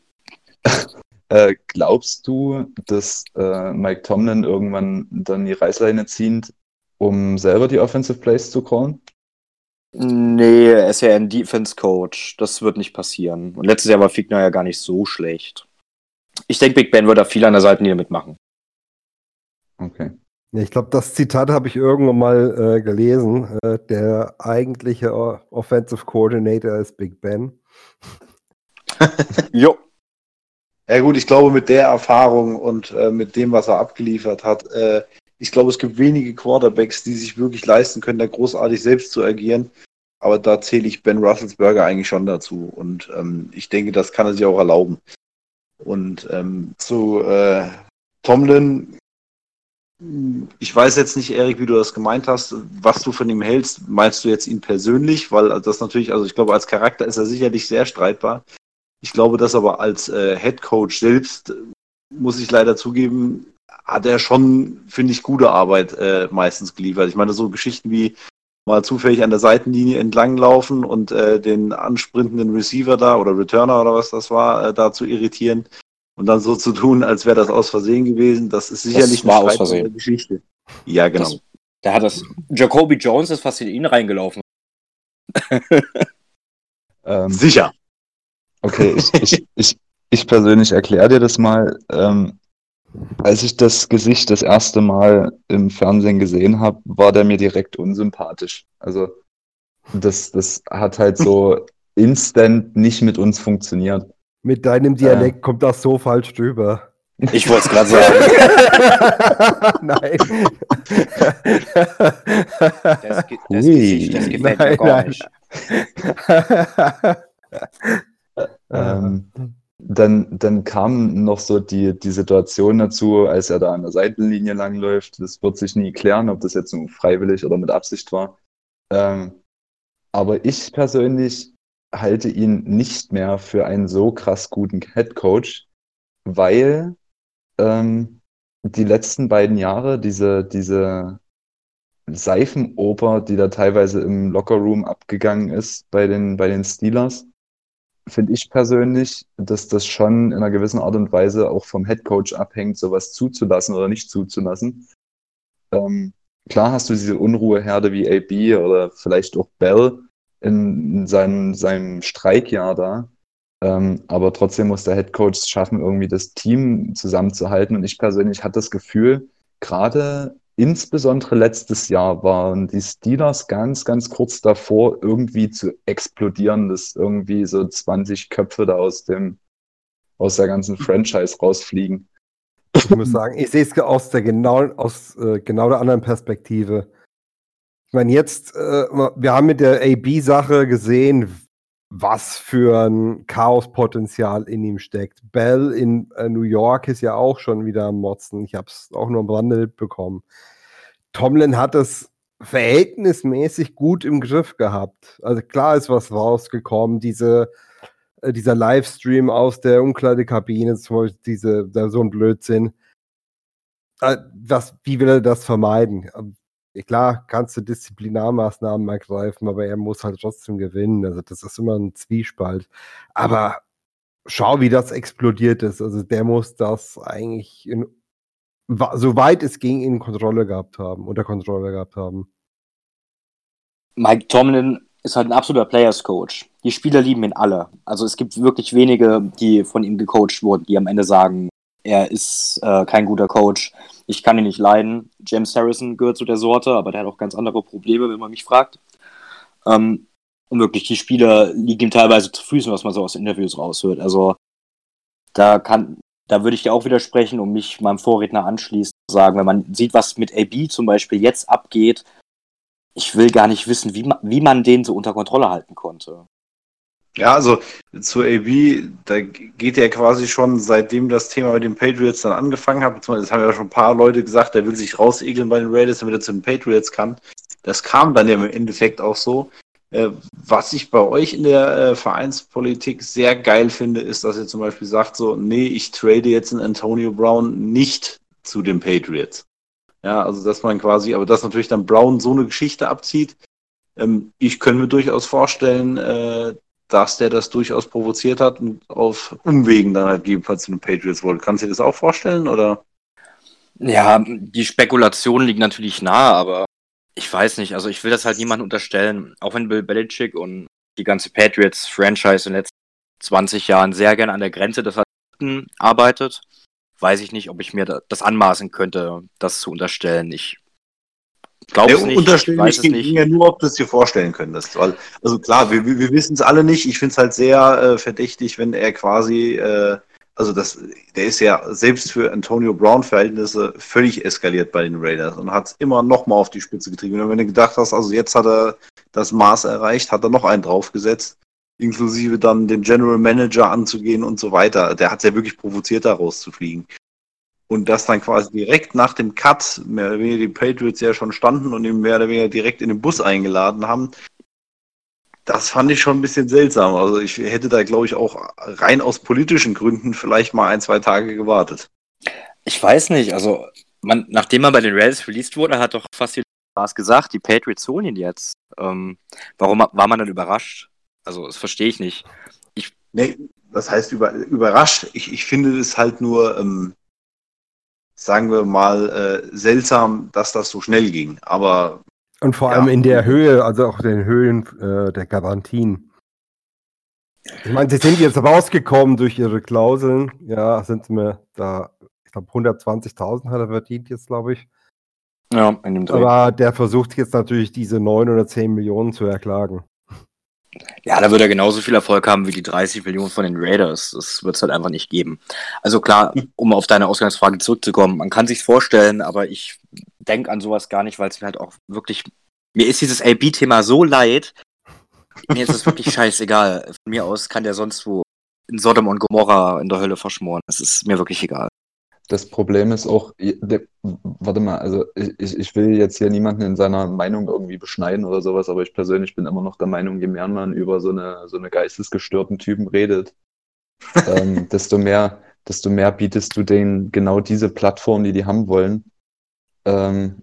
äh, glaubst du, dass äh, Mike Tomlin irgendwann dann die Reißleine zieht, um selber die Offensive Plays zu callen? Nee, er ist ja ein Defense-Coach. Das wird nicht passieren. Und letztes Jahr war Fickner ja gar nicht so schlecht. Ich denke, Big Ben wird da viel an der Seitenlinie mitmachen. Okay. Ja, ich glaube, das Zitat habe ich irgendwann mal äh, gelesen. Äh, der eigentliche Offensive Coordinator ist Big Ben. Jo. Ja gut, ich glaube mit der Erfahrung und äh, mit dem, was er abgeliefert hat, äh, ich glaube, es gibt wenige Quarterbacks, die sich wirklich leisten können, da großartig selbst zu agieren. Aber da zähle ich Ben Russelsberger eigentlich schon dazu. Und ähm, ich denke, das kann er sich auch erlauben. Und ähm, zu äh, Tomlin, ich weiß jetzt nicht, Erik, wie du das gemeint hast, was du von ihm hältst. Meinst du jetzt ihn persönlich? Weil das natürlich, also ich glaube, als Charakter ist er sicherlich sehr streitbar. Ich glaube, dass aber als äh, Head Coach selbst, muss ich leider zugeben, hat er schon, finde ich, gute Arbeit äh, meistens geliefert. Ich meine, so Geschichten wie mal zufällig an der Seitenlinie entlanglaufen und äh, den ansprintenden Receiver da oder Returner oder was das war, äh, da zu irritieren und dann so zu tun, als wäre das aus Versehen gewesen, das ist sicherlich war aus streitbare Versehen. Geschichte. Ja, genau. Das, da hat das. Jacoby Jones ist fast in ihn reingelaufen. Ähm, Sicher. Okay, ich, ich, ich, ich persönlich erkläre dir das mal. Ähm, als ich das Gesicht das erste Mal im Fernsehen gesehen habe, war der mir direkt unsympathisch. Also das, das hat halt so instant nicht mit uns funktioniert. Mit deinem Dialekt kommt das so falsch drüber. Ich wollte es gerade sagen. Nein. Das, Ge- das Gesicht, das gefällt mir Nein, gar nein. nicht. Ähm, dann, dann kam noch so die, die Situation dazu, als er da an der Seitenlinie langläuft. Das wird sich nie klären, ob das jetzt nun freiwillig oder mit Absicht war. Ähm, aber ich persönlich halte ihn nicht mehr für einen so krass guten Head Coach, weil ähm, die letzten beiden Jahre diese, diese Seifenoper, die da teilweise im Lockerroom abgegangen ist bei den, bei den Steelers, finde ich persönlich, dass das schon in einer gewissen Art und Weise auch vom Headcoach abhängt, sowas zuzulassen oder nicht zuzulassen. Ähm, klar hast du diese Unruheherde wie AB oder vielleicht auch Bell in, in seinem, seinem Streikjahr da. Ähm, aber trotzdem muss der Headcoach es schaffen, irgendwie das Team zusammenzuhalten. Und ich persönlich hatte das Gefühl, gerade insbesondere letztes Jahr waren die Steelers ganz, ganz kurz davor, irgendwie zu explodieren, dass irgendwie so 20 Köpfe da aus dem, aus der ganzen Franchise rausfliegen. Ich muss sagen, ich sehe es aus der genau, aus äh, genau der anderen Perspektive. Ich meine, jetzt, äh, wir haben mit der AB-Sache gesehen, was für ein Chaospotenzial in ihm steckt. Bell in äh, New York ist ja auch schon wieder am Motzen. Ich habe es auch nur am Rande mitbekommen. Tomlin hat es verhältnismäßig gut im Griff gehabt. Also klar ist was rausgekommen, diese äh, dieser Livestream aus der Umkleidekabine, zum Beispiel diese, so ein Blödsinn. Äh, was, wie will er das vermeiden? Klar, kannst du Disziplinarmaßnahmen ergreifen, aber er muss halt trotzdem gewinnen. Also das ist immer ein Zwiespalt. Aber schau, wie das explodiert ist. Also der muss das eigentlich in, soweit es ging in Kontrolle gehabt haben, unter Kontrolle gehabt haben. Mike Tomlin ist halt ein absoluter Players Coach. Die Spieler lieben ihn alle. Also es gibt wirklich wenige, die von ihm gecoacht wurden, die am Ende sagen, er ist äh, kein guter Coach. Ich kann ihn nicht leiden. James Harrison gehört zu der Sorte, aber der hat auch ganz andere Probleme, wenn man mich fragt. Ähm, und wirklich, die Spieler liegen ihm teilweise zu Füßen, was man so aus Interviews raushört. Also da kann, da würde ich dir auch widersprechen und mich meinem Vorredner anschließen, sagen, wenn man sieht, was mit AB zum Beispiel jetzt abgeht, ich will gar nicht wissen, wie man, wie man den so unter Kontrolle halten konnte. Ja, also zu AB, da geht er quasi schon, seitdem das Thema mit den Patriots dann angefangen hat, beziehungsweise haben ja schon ein paar Leute gesagt, der will sich rausegeln bei den Raiders, damit er zu den Patriots kann. Das kam dann ja im Endeffekt auch so. Äh, was ich bei euch in der äh, Vereinspolitik sehr geil finde, ist, dass ihr zum Beispiel sagt so, nee, ich trade jetzt einen Antonio Brown nicht zu den Patriots. Ja, also dass man quasi, aber dass natürlich dann Brown so eine Geschichte abzieht. Ähm, ich könnte mir durchaus vorstellen, äh, dass der das durchaus provoziert hat und auf Umwegen dann halt jedenfalls zu den Patriots wollte. Kannst du dir das auch vorstellen, oder? Ja, die Spekulation liegt natürlich nahe, aber ich weiß nicht. Also ich will das halt niemandem unterstellen, auch wenn Bill Belichick und die ganze Patriots-Franchise in den letzten 20 Jahren sehr gerne an der Grenze des Verrückten arbeitet, weiß ich nicht, ob ich mir das anmaßen könnte, das zu unterstellen. Ich glaube es Ja, nicht. es ging, nicht. ja nur, ob du es dir vorstellen könntest. Weil, also klar, wir, wir wir wissen es alle nicht. Ich finde es halt sehr äh, verdächtig, wenn er quasi, äh, also das, der ist ja selbst für Antonio Brown-Verhältnisse völlig eskaliert bei den Raiders und hat es immer noch mal auf die Spitze getrieben. Und wenn du gedacht hast, also jetzt hat er das Maß erreicht, hat er noch einen draufgesetzt, inklusive dann den General Manager anzugehen und so weiter. Der hat es ja wirklich provoziert, da rauszufliegen. Und das dann quasi direkt nach dem Cut, mehr oder weniger die Patriots ja schon standen und ihn mehr oder weniger direkt in den Bus eingeladen haben, das fand ich schon ein bisschen seltsam. Also ich hätte da, glaube ich, auch rein aus politischen Gründen vielleicht mal ein, zwei Tage gewartet. Ich weiß nicht, also man, nachdem man bei den Raiders released wurde, hat doch fast jeder Spaß gesagt, die Patriots holen ihn jetzt. Ähm, warum war man dann überrascht? Also, das verstehe ich nicht. Nee, das heißt über, überrascht. Ich, ich finde es halt nur, ähm, sagen wir mal, äh, seltsam, dass das so schnell ging. Aber Und vor Ja. allem in der Höhe, also auch den Höhen äh, der Garantien. Ich meine, sie sind jetzt rausgekommen durch ihre Klauseln. Ja, sind mir da, ich glaube, 120.000 hat er verdient jetzt, glaube ich. Ja, in dem Dreh. Aber der versucht jetzt natürlich diese 9 oder 10 Millionen zu erklagen. Ja, da wird er genauso viel Erfolg haben wie die 30 Millionen von den Raiders. Das wird es halt einfach nicht geben. Also klar, um auf deine Ausgangsfrage zurückzukommen, man kann sich vorstellen, aber ich denke an sowas gar nicht, weil es mir halt auch wirklich. Mir ist dieses LB-Thema so leid. Mir ist es wirklich scheißegal. Von mir aus kann der sonst wo in Sodom und Gomorra in der Hölle verschmoren. Es ist mir wirklich egal. Das Problem ist auch, warte mal, also ich, ich ich will jetzt hier niemanden in seiner Meinung irgendwie beschneiden oder sowas, aber ich persönlich bin immer noch der Meinung, je mehr man über so eine, so eine geistesgestörten Typen redet, ähm, desto mehr, desto mehr bietest du denen genau diese Plattform, die die haben wollen. Ähm,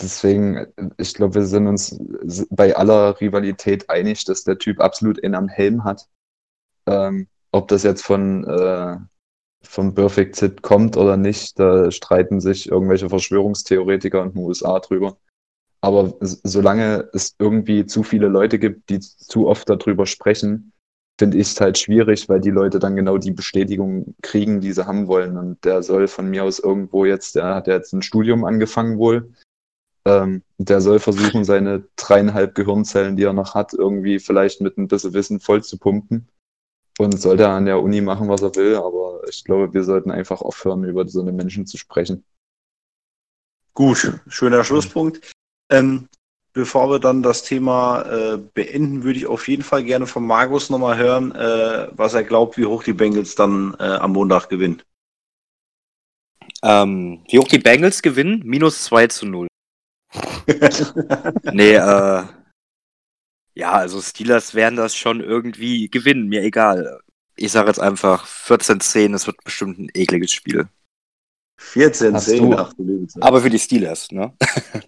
deswegen, ich glaube, wir sind uns bei aller Rivalität einig, dass der Typ absolut einen am Helm hat. Ähm, ob das jetzt von äh, vom Perfect Sit kommt oder nicht, da streiten sich irgendwelche Verschwörungstheoretiker in den USA drüber. Aber solange es irgendwie zu viele Leute gibt, die zu oft darüber sprechen, finde ich es halt schwierig, weil die Leute dann genau die Bestätigung kriegen, die sie haben wollen. Und der soll von mir aus irgendwo jetzt, der hat ja jetzt ein Studium angefangen wohl. Ähm, der soll versuchen, seine dreieinhalb Gehirnzellen, die er noch hat, irgendwie vielleicht mit ein bisschen Wissen voll zu pumpen. Und soll da an der Uni machen, was er will, aber ich glaube, wir sollten einfach aufhören, über so eine Menschen zu sprechen. Gut, schöner Schlusspunkt. Ähm, bevor wir dann das Thema äh, beenden, würde ich auf jeden Fall gerne von Markus nochmal hören, äh, was er glaubt, wie hoch die Bengals dann äh, am Montag gewinnen. Ähm, wie hoch die Bengals gewinnen? Minus 2 zu 0. Nee, äh. Ja, also Steelers werden das schon irgendwie gewinnen, mir egal. Ich sage jetzt einfach 14-10, es wird bestimmt ein ekliges Spiel. 14, Hast 10, du- ach du liebe Zeit. Aber für die Steelers, ne?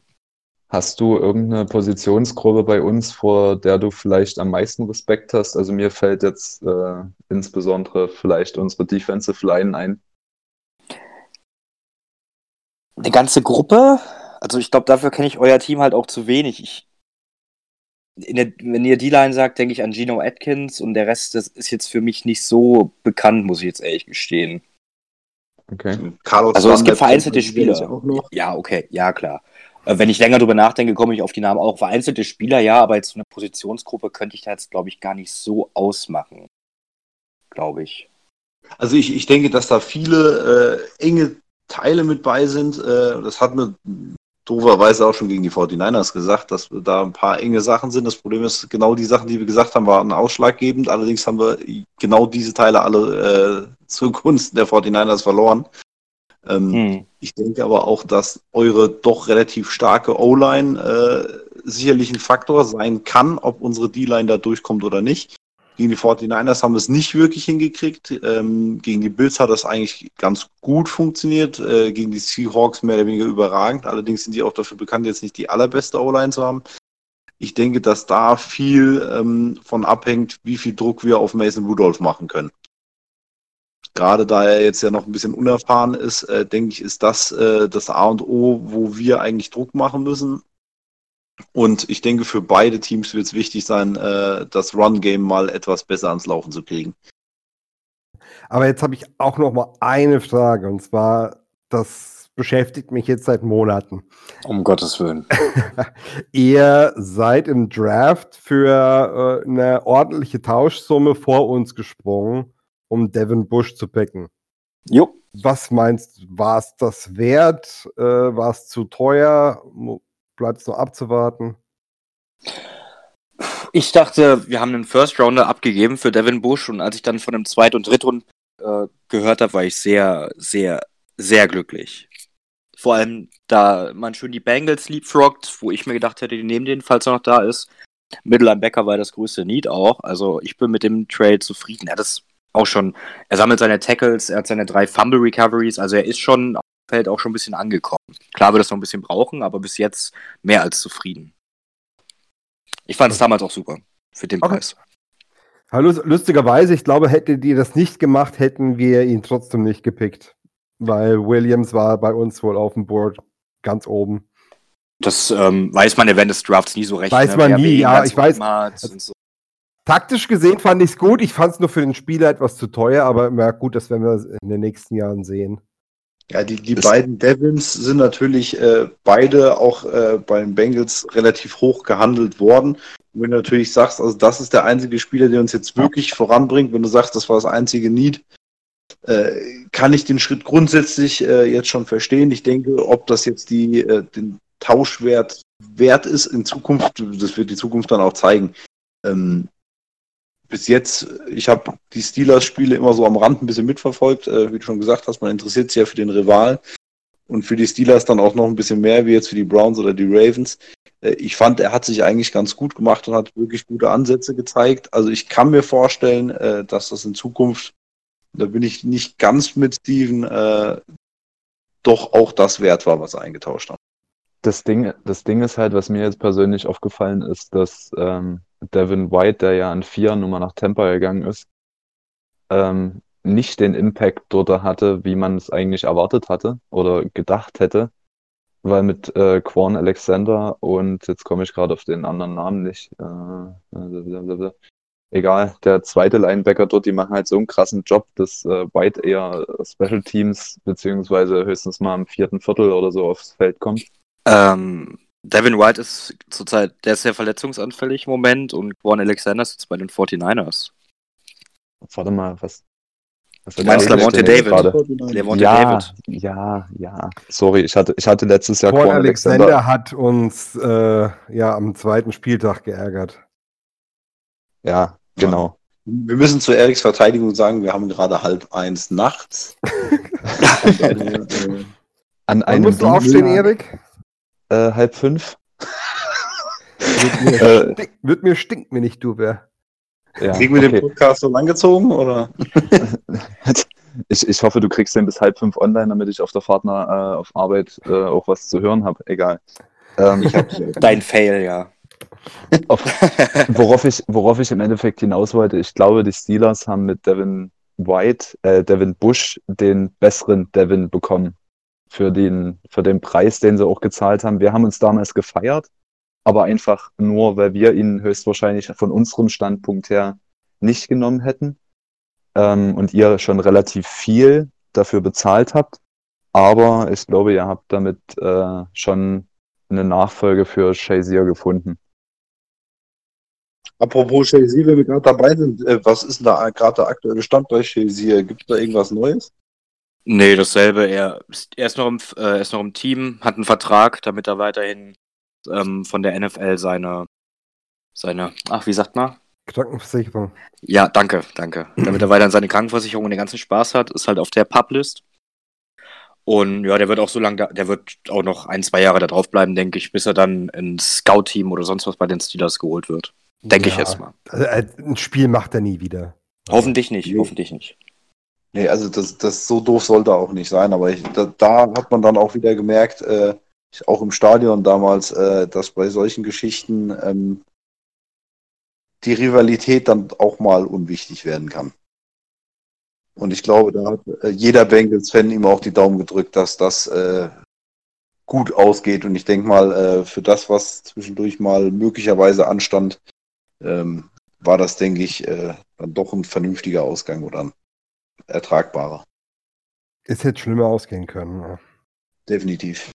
Hast du irgendeine Positionsgruppe bei uns, vor der du vielleicht am meisten Respekt hast? Also mir fällt jetzt äh, insbesondere vielleicht unsere Defensive Line ein. Die ganze Gruppe? Also ich glaube, dafür kenne ich euer Team halt auch zu wenig. Ich, der, wenn ihr die Line sagt, denke ich an Gino Atkins und der Rest, das ist jetzt für mich nicht so bekannt, muss ich jetzt ehrlich gestehen. Okay. Carlos Also es gibt vereinzelte Spieler. Auch noch. Ja, okay, ja klar. Äh, Wenn ich länger drüber nachdenke, komme ich auf die Namen auch. Vereinzelte Spieler, ja, aber jetzt so eine Positionsgruppe könnte ich da jetzt, glaube ich, gar nicht so ausmachen. Glaube ich. Also ich, ich denke, dass da viele äh, enge Teile mit bei sind. Äh, das hat mir dooferweise auch schon gegen die 49ers gesagt, dass da ein paar enge Sachen sind. Das Problem ist, genau die Sachen, die wir gesagt haben, waren ausschlaggebend. Allerdings haben wir genau diese Teile alle äh, zugunsten der 49ers verloren. Ähm, Hm. Ich denke aber auch, dass eure doch relativ starke O-Line äh, sicherlich ein Faktor sein kann, ob unsere D-Line da durchkommt oder nicht. Gegen die 49ers haben wir es nicht wirklich hingekriegt. Ähm, gegen die Bills hat das eigentlich ganz gut funktioniert. Äh, gegen die Seahawks mehr oder weniger überragend. Allerdings sind die auch dafür bekannt, jetzt nicht die allerbeste O-Line zu haben. Ich denke, dass da viel ähm, von abhängt, wie viel Druck wir auf Mason Rudolph machen können. Gerade da er jetzt ja noch ein bisschen unerfahren ist, äh, denke ich, ist das äh, das A und O, wo wir eigentlich Druck machen müssen. Und ich denke, für beide Teams wird es wichtig sein, äh, das Run-Game mal etwas besser ans Laufen zu kriegen. Aber jetzt habe ich auch noch mal eine Frage und zwar, das beschäftigt mich jetzt seit Monaten. Um Gottes Willen. Ihr seid im Draft für äh, eine ordentliche Tauschsumme vor uns gesprungen, um Devin Bush zu picken. Jo. Was meinst du, war es das wert? Äh, war es zu teuer? Bleibt es noch abzuwarten? Ich dachte, wir haben einen First Rounder abgegeben für Devin Bush und als ich dann von einem Zweit- und Drittrund äh, gehört habe, war ich sehr, sehr, sehr glücklich. Vor allem, da man schön die Bengals leapfroggt, wo ich mir gedacht hätte, die nehmen den, falls er noch da ist. Mittellinebacker war das größte Need auch. Also ich bin mit dem Trade zufrieden. Er hat es auch schon, er sammelt seine Tackles, er hat seine drei Fumble Recoveries, also er ist schon dem Feld auch schon ein bisschen angekommen. Klar wird es noch ein bisschen brauchen, aber bis jetzt mehr als zufrieden. Ich fand es damals auch super. Für den Okay. Preis. Hallo, lustigerweise, ich glaube, hättet ihr das nicht gemacht, hätten wir ihn trotzdem nicht gepickt. Weil Williams war bei uns wohl auf dem Board ganz oben. Das ähm, weiß man ja während des Drafts nie so recht. Weiß ne? man Wer nie, ja, ich weiß. und so. Taktisch gesehen fand ich es gut. Ich fand es nur für den Spieler etwas zu teuer, aber na gut, das werden wir in den nächsten Jahren sehen. Ja, die, die beiden Devins sind natürlich äh, beide auch äh, bei den Bengals relativ hoch gehandelt worden. Und wenn du natürlich sagst, also das ist der einzige Spieler, der uns jetzt wirklich voranbringt, wenn du sagst, das war das einzige Need, äh, kann ich den Schritt grundsätzlich äh, jetzt schon verstehen. Ich denke, ob das jetzt die, äh, den Tauschwert wert ist in Zukunft, das wird die Zukunft dann auch zeigen. Ähm, bis jetzt, ich habe die Steelers-Spiele immer so am Rand ein bisschen mitverfolgt. Äh, wie du schon gesagt hast, man interessiert sich ja für den Rival und für die Steelers dann auch noch ein bisschen mehr wie jetzt für die Browns oder die Ravens. Äh, ich fand, er hat sich eigentlich ganz gut gemacht und hat wirklich gute Ansätze gezeigt. Also ich kann mir vorstellen, äh, dass das in Zukunft, da bin ich nicht ganz mit Steven, äh, doch auch das wert war, was er eingetauscht hat. Das Ding, das Ding ist halt, was mir jetzt persönlich aufgefallen ist, dass ähm, Devin White, der ja an vier Nummer nach Tampa gegangen ist, ähm, nicht den Impact dort hatte, wie man es eigentlich erwartet hatte oder gedacht hätte. Weil mit äh, Quan Alexander und jetzt komme ich gerade auf den anderen Namen nicht. Äh, blablabla. egal, der zweite Linebacker dort, die machen halt so einen krassen Job, dass äh, White eher Special Teams beziehungsweise höchstens mal im vierten Viertel oder so aufs Feld kommt. Ähm, Devin White ist zurzeit, der ist sehr verletzungsanfällig im Moment und Warren Alexander ist jetzt bei den 49ers. Warte mal, was? was Du meinst Lamonte David? gerade? Levante Ja, David. ja, ja. Sorry, ich hatte, ich hatte letztes Jahr Quan Alexander, Alexander. hat uns äh, ja am zweiten Spieltag geärgert. Ja, genau. Wir müssen zu Eriks Verteidigung sagen, wir haben gerade halb eins nachts. Äh, An Wann einem musst du aufstehen, Erik? Äh, halb fünf. Wird mir, Äh, stink, wird mir stinken, wenn ich du wäre. Ja, Kriegen wir den okay. Podcast so langgezogen oder? Ich, ich hoffe, du kriegst den bis halb fünf online, damit ich auf der Fahrt nach, äh, auf Arbeit äh, auch was zu hören habe. Egal. Ähm, Ich hab, Dein Fail, ja. auf, worauf, ich, worauf ich im Endeffekt hinaus wollte, ich glaube, die Steelers haben mit Devin White, äh, Devin Bush, den besseren Devin bekommen. Für den, für den Preis, den sie auch gezahlt haben. Wir haben uns damals gefeiert, aber einfach nur, weil wir ihn höchstwahrscheinlich von unserem Standpunkt her nicht genommen hätten. Ähm, und ihr schon relativ viel dafür bezahlt habt. Aber ich glaube, ihr habt damit äh, schon eine Nachfolge für Shazier gefunden. apropos Shazier, wenn wir gerade dabei sind, äh, was ist denn da gerade der aktuelle Stand bei Shazier? Gibt es da irgendwas Neues? Nee, dasselbe. Er, ist- er, ist noch im, äh, er ist noch im Team, hat einen Vertrag, damit er weiterhin ähm, von der NFL seine, seine, ach, wie sagt man? Krankenversicherung. Ja, danke, danke. Damit er weiterhin seine Krankenversicherung und den ganzen Spaß hat, ist halt auf der Publist. Und ja, der wird auch so lange, da, der wird auch noch ein, zwei Jahre da drauf bleiben, denke ich, bis er dann ins Scout-Team oder sonst was bei den Steelers geholt wird. Denke ich Ja, jetzt mal. Also, äh, ein Spiel macht er nie wieder. Hoffentlich nicht, Nee. hoffentlich nicht. Nee, also das, das so doof sollte auch nicht sein, aber ich, da, da hat man dann auch wieder gemerkt, äh, auch im Stadion damals, äh, dass bei solchen Geschichten ähm, die Rivalität dann auch mal unwichtig werden kann. Und ich glaube, da hat äh, jeder Bengals-Fan ihm auch die Daumen gedrückt, dass das äh, gut ausgeht. Und ich denke mal, äh, für das, was zwischendurch mal möglicherweise anstand, ähm, war das, denke ich, äh, dann doch ein vernünftiger Ausgang oder ertragbarer. Es hätte schlimmer ausgehen können. Ja. Definitiv.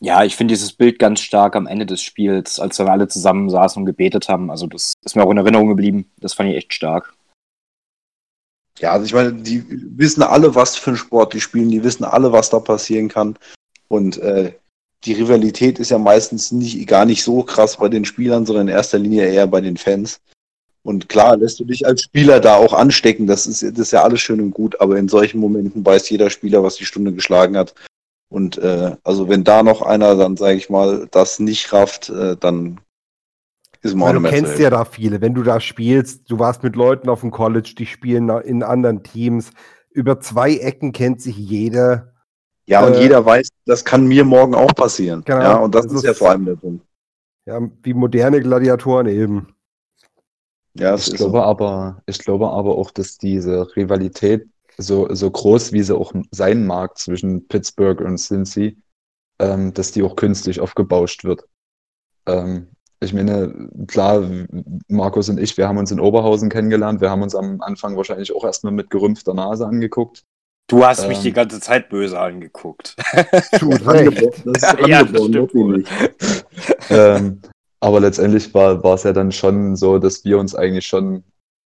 Ja, ich finde dieses Bild ganz stark am Ende des Spiels, als wir alle zusammen saßen und gebetet haben. Also das ist mir auch in Erinnerung geblieben. Das fand ich echt stark. Ja, also ich meine, die wissen alle, was für einen Sport die spielen, die wissen alle, was da passieren kann. Und äh, die Rivalität ist ja meistens nicht, gar nicht so krass bei den Spielern, sondern in erster Linie eher bei den Fans. Und klar, lässt du dich als Spieler da auch anstecken, das ist, das ist ja alles schön und gut, aber in solchen Momenten weiß jeder Spieler, was die Stunde geschlagen hat. Und äh, also wenn da noch einer dann, sage ich mal, das nicht rafft, äh, dann ist man auch du nicht mehr kennst ja da viele. Wenn du da spielst, du warst mit Leuten auf dem College, die spielen in anderen Teams. Über zwei Ecken kennt sich jeder. Ja, und Äh, jeder weiß, das kann mir morgen auch passieren. Genau. Ja, und das Das ist ja vor allem der Punkt. Ja, wie moderne Gladiatoren eben. Ja, Ich glaube so. aber, ich glaube aber auch, dass diese Rivalität, so, so groß wie sie auch sein mag zwischen Pittsburgh und Cincy, ähm, dass die auch künstlich aufgebauscht wird. Ähm, ich meine, klar, Markus und ich, wir haben uns in Oberhausen kennengelernt. Wir haben uns am Anfang wahrscheinlich auch erstmal mit gerümpfter Nase angeguckt. Du hast mich Ähm. die ganze Zeit böse angeguckt. Angeboren, das ist Ja, das stimmt wohl. ähm, aber letztendlich war, war es ja dann schon so, dass wir uns eigentlich schon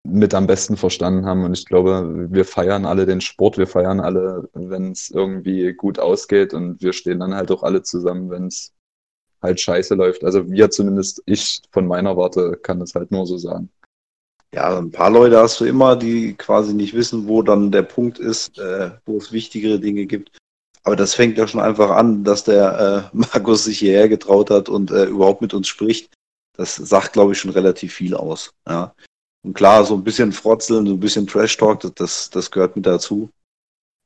mit am besten verstanden haben. Und ich glaube, wir feiern alle den Sport, wir feiern alle, wenn es irgendwie gut ausgeht und wir stehen dann halt auch alle zusammen, wenn es halt scheiße läuft. Also wir zumindest, ich von meiner Warte kann das halt nur so sagen. Ja, ein paar Leute hast du immer, die quasi nicht wissen, wo dann der Punkt ist, äh, wo es wichtigere Dinge gibt. Aber das fängt ja schon einfach an, dass der äh, Markus sich hierher getraut hat und äh, überhaupt mit uns spricht. Das sagt, glaube ich, schon relativ viel aus. Ja. Und klar, so ein bisschen Frotzeln, so ein bisschen Trash-Talk, das- das, gehört mit dazu.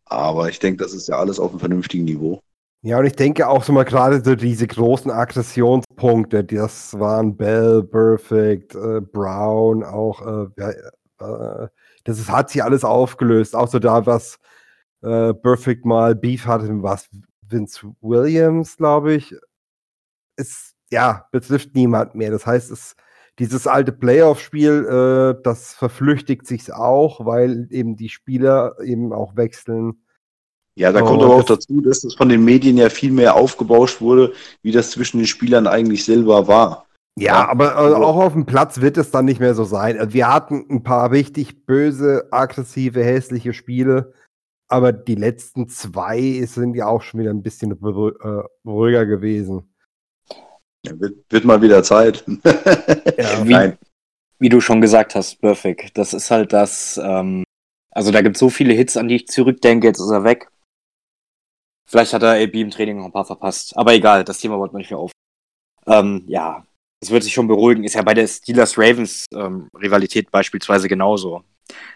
Aber ich denke, das ist ja alles auf einem vernünftigen Niveau. Ja, und ich denke auch so mal gerade so diese großen Aggressionspunkte, das waren Bell, Perfect, äh, Brown, auch, äh, äh, das ist, hat sich alles aufgelöst. Auch so da, was äh, Perfect mal Beef hatte, was Vince Williams, glaube ich, ist, ja, betrifft niemand mehr. Das heißt, es, dieses alte Playoff-Spiel, äh, das verflüchtigt sich auch, weil eben die Spieler eben auch wechseln. Ja, da Oh, kommt aber auch dazu, dass das von den Medien ja viel mehr aufgebauscht wurde, wie das zwischen den Spielern eigentlich selber war. Ja, Ja, aber äh, also- auch auf dem Platz wird es dann nicht mehr so sein. Also Wir hatten ein paar richtig böse, aggressive, hässliche Spiele, aber die letzten zwei sind ja auch schon wieder ein bisschen äh, ruhiger gewesen. Ja, wird, wird mal wieder Zeit. Ja, wie, Nein. wie du schon gesagt hast, Perfect. Das ist halt das, ähm, also da gibt es so viele Hits, an die ich zurückdenke, jetzt ist er weg. Vielleicht hat er AB im Training noch ein paar verpasst. Aber egal, das Thema wollten wir nicht mehr auf. Ähm, ja, es wird sich schon beruhigen. Ist ja bei der Steelers-Ravens-Rivalität beispielsweise genauso.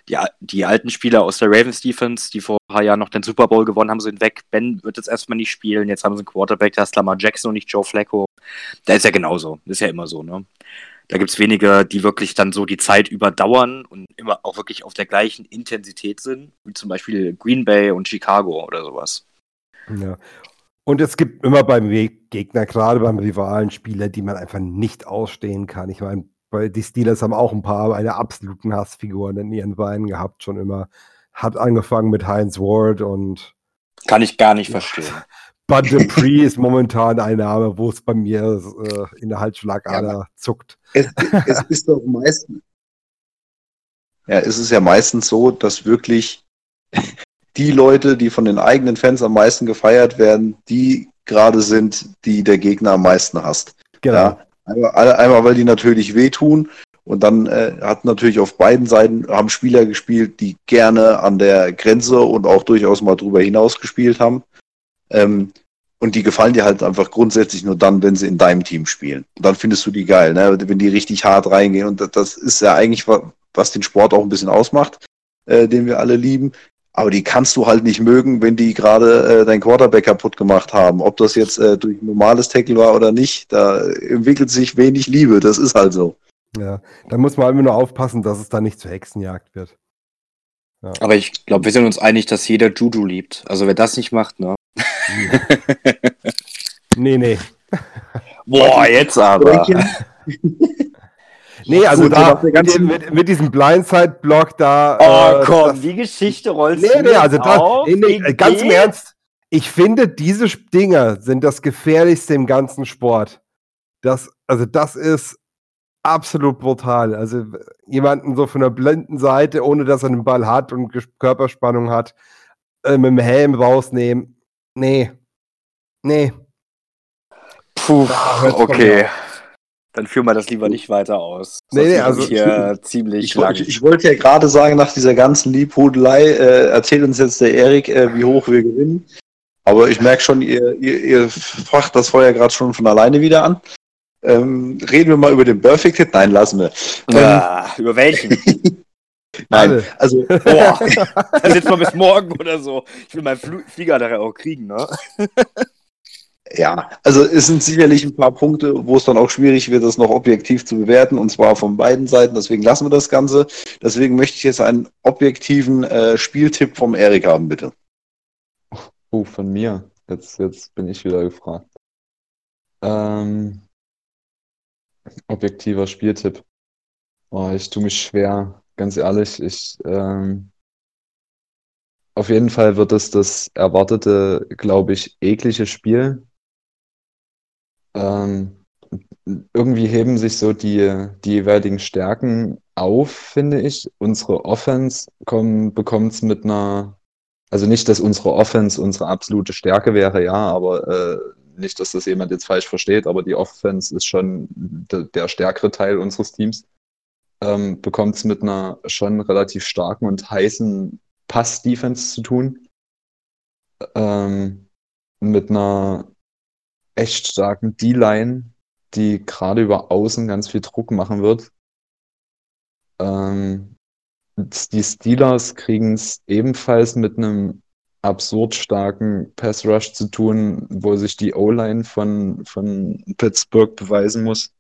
Die, die alten Spieler aus der Ravens-Defense, die vor ein paar Jahren noch den Super Bowl gewonnen haben, sind weg. Ben wird jetzt erstmal nicht spielen. Jetzt haben sie einen Quarterback, da ist Lamar Jackson und nicht Joe Flacco. Da ist ja genauso. Ist ja immer so, ne? Da gibt es wenige, die wirklich dann so die Zeit überdauern und immer auch wirklich auf der gleichen Intensität sind, wie zum Beispiel Green Bay und Chicago oder sowas. ja. Und es gibt immer beim Gegner, gerade beim Rivalen, Spieler, die man einfach nicht ausstehen kann. Ich meine, bei- die Steelers haben auch ein paar eine absoluten Hassfiguren in ihren Beinen gehabt, schon immer. Hat angefangen mit Heinz Ward und Kann ich gar nicht Ja. verstehen. Bud Dupree ist momentan ein Name, wo es bei mir äh, in der Halsschlagader zuckt. Es, es ist doch meistens. Ja, es ist ja meistens so, dass wirklich die Leute, die von den eigenen Fans am meisten gefeiert werden, die gerade sind, die der Gegner am meisten hasst. Genau. Ja, einmal, einmal, weil die natürlich wehtun und dann äh, hat natürlich auf beiden Seiten haben Spieler gespielt, die gerne an der Grenze und auch durchaus mal drüber hinaus gespielt haben. Ähm, und die gefallen dir halt einfach grundsätzlich nur dann, wenn sie in deinem Team spielen. Und dann findest du die geil, ne? wenn die richtig hart reingehen. Und das, das ist ja eigentlich, wa- was den Sport auch ein bisschen ausmacht, äh, den wir alle lieben. Aber die kannst du halt nicht mögen, wenn die gerade äh, dein Quarterback kaputt gemacht haben. Ob das jetzt äh, durch ein normales Tackle war oder nicht, da entwickelt sich wenig Liebe. Das ist halt so. Ja, da muss man immer nur aufpassen, dass es da nicht zur Hexenjagd wird. Aber ich glaube, wir sind uns einig, dass jeder Juju liebt. Also wer das nicht macht, ne? Nee, nee. Boah, jetzt aber. Nee, also da mit, mit, mit diesem Blindside-Block da. Oh äh, komm, das- die Geschichte rollst Nee, nee, also das, auf? nee, nee, ganz im? Ernst. Ich finde, diese Dinger sind das gefährlichste im ganzen Sport. Das, also das ist absolut brutal. Also jemanden so von der blinden Seite, ohne dass er den Ball hat und Körperspannung hat, äh, mit dem Helm rausnehmen. Nee. Nee. Puh, okay. Dann führen wir das lieber nicht weiter aus. Nee, nee, also- hier ziemlich Ich, lang. wollte- ich wollte ja gerade sagen, nach dieser ganzen Liebhudelei, äh, erzählt uns jetzt der Erik, äh, wie hoch wir gewinnen. Aber ich merke schon, ihr, ihr, ihr facht das Feuer gerade schon von alleine wieder an. Ähm, reden wir mal über den Perfect Hit? Nein, lassen wir. Ah, über welchen? Nein, Alle. also Boah, dann sitzen wir bis morgen oder so. Ich will meinen Fl Flieger nachher auch kriegen, ne? Ja, also es sind sicherlich ein paar Punkte, wo es dann auch schwierig wird, das noch objektiv zu bewerten, und zwar von beiden Seiten. Deswegen lassen wir das Ganze. Deswegen möchte ich jetzt einen objektiven äh, Spieltipp vom Erik haben, bitte. Oh, von mir. Jetzt, jetzt bin ich wieder gefragt. Ähm, objektiver Spieltipp. Oh, ich tue mich schwer, ganz ehrlich. Ich, ähm, auf jeden Fall wird es das erwartete, glaube ich, eklige Spiel. Ähm, irgendwie heben sich so die, die jeweiligen Stärken auf, finde ich. Unsere Offense bekommt es mit einer also nicht, dass unsere Offense unsere absolute Stärke wäre, ja, aber äh, nicht, dass das jemand jetzt falsch versteht, aber die Offense ist schon de der stärkere Teil unseres Teams. Ähm, bekommt es mit einer schon relativ starken und heißen Pass-Defense zu tun. Ähm, mit einer echt starken D-Line, die gerade über Außen ganz viel Druck machen wird. Ähm, die Steelers kriegen es ebenfalls mit einem absurd starken Pass Rush zu tun, wo sich die O-Line von, von Pittsburgh beweisen muss.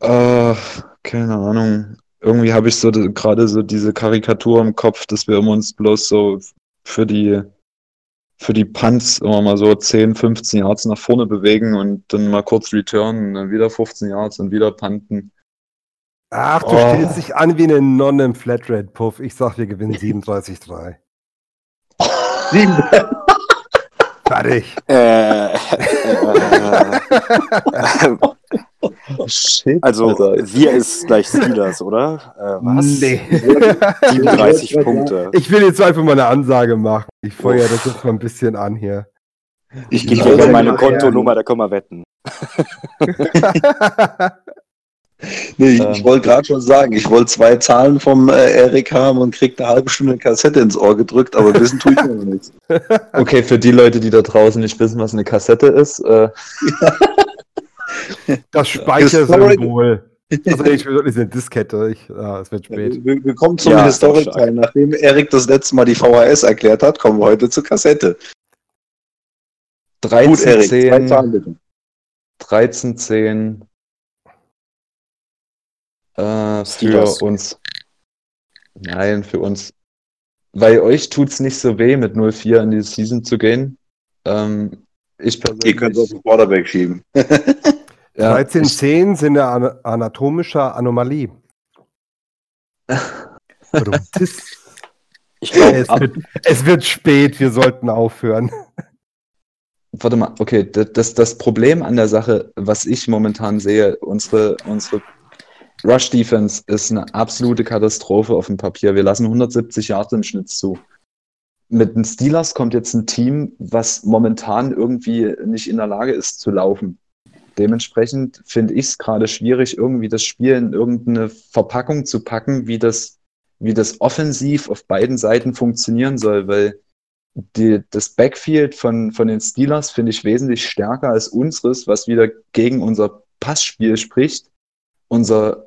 Äh, keine Ahnung. Irgendwie habe ich so de- gerade so diese Karikatur im Kopf, dass wir immer uns bloß so für die für die Punts immer mal so 10, 15 Yards nach vorne bewegen und dann mal kurz returnen, dann wieder 15 Yards und wieder punten. Ach, du Oh. stellst dich an wie eine Nonne im Flatrate-Puff. Ich sag, wir gewinnen 37-3. Fertig. Äh, äh, Shit, also, Alter. wir ist gleich Steelers, oder? Äh, was? Nee. 37 Punkte. Ich will jetzt einfach mal eine Ansage machen. Ich feuer das jetzt mal ein bisschen an hier. Ich gebe Ja, dir aber mal meine Kontonummer, da können wir wetten. Nee, ich, Ähm. ich wollte gerade schon sagen, ich wollte zwei Zahlen vom äh, Erik haben und krieg eine halbe Stunde Kassette ins Ohr gedrückt, aber wissen tue ich noch nichts. Okay, für die Leute, die da draußen nicht wissen, was eine Kassette ist, äh, Das Speichersymbol. Also ich will wirklich eine Diskette. Ich, ah, es wird spät. Wir, wir kommen zum Ja, Historic-Teil. Nachdem Erik das letzte Mal die VHS erklärt hat, kommen wir heute zur Kassette. Gut, 13, Erik, zwei Zahlen 10, bitte. 13, 10 äh, für uns. Nein, für uns. Weil euch tut's nicht so weh, mit 0-4 in die Season zu gehen. Ähm, ich Ihr könnt es auf persönlich, den Quarterback schieben. ja, 13, ich, 10 sind eine ana- anatomische Anomalie. Ich glaube, es, wird, es wird spät, wir sollten aufhören. warte mal, okay, das, das, das Problem an der Sache, was ich momentan sehe, unsere, unsere Rush Defense ist eine absolute Katastrophe auf dem Papier. Wir lassen 170 Yards im Schnitt zu. Mit den Steelers kommt jetzt ein Team, was momentan irgendwie nicht in der Lage ist zu laufen. Dementsprechend finde ich es gerade schwierig, irgendwie das Spiel in irgendeine Verpackung zu packen, wie das, wie das offensiv auf beiden Seiten funktionieren soll, weil die, das Backfield von, von den Steelers finde ich wesentlich stärker als unseres, was wieder gegen unser Passspiel spricht. Unser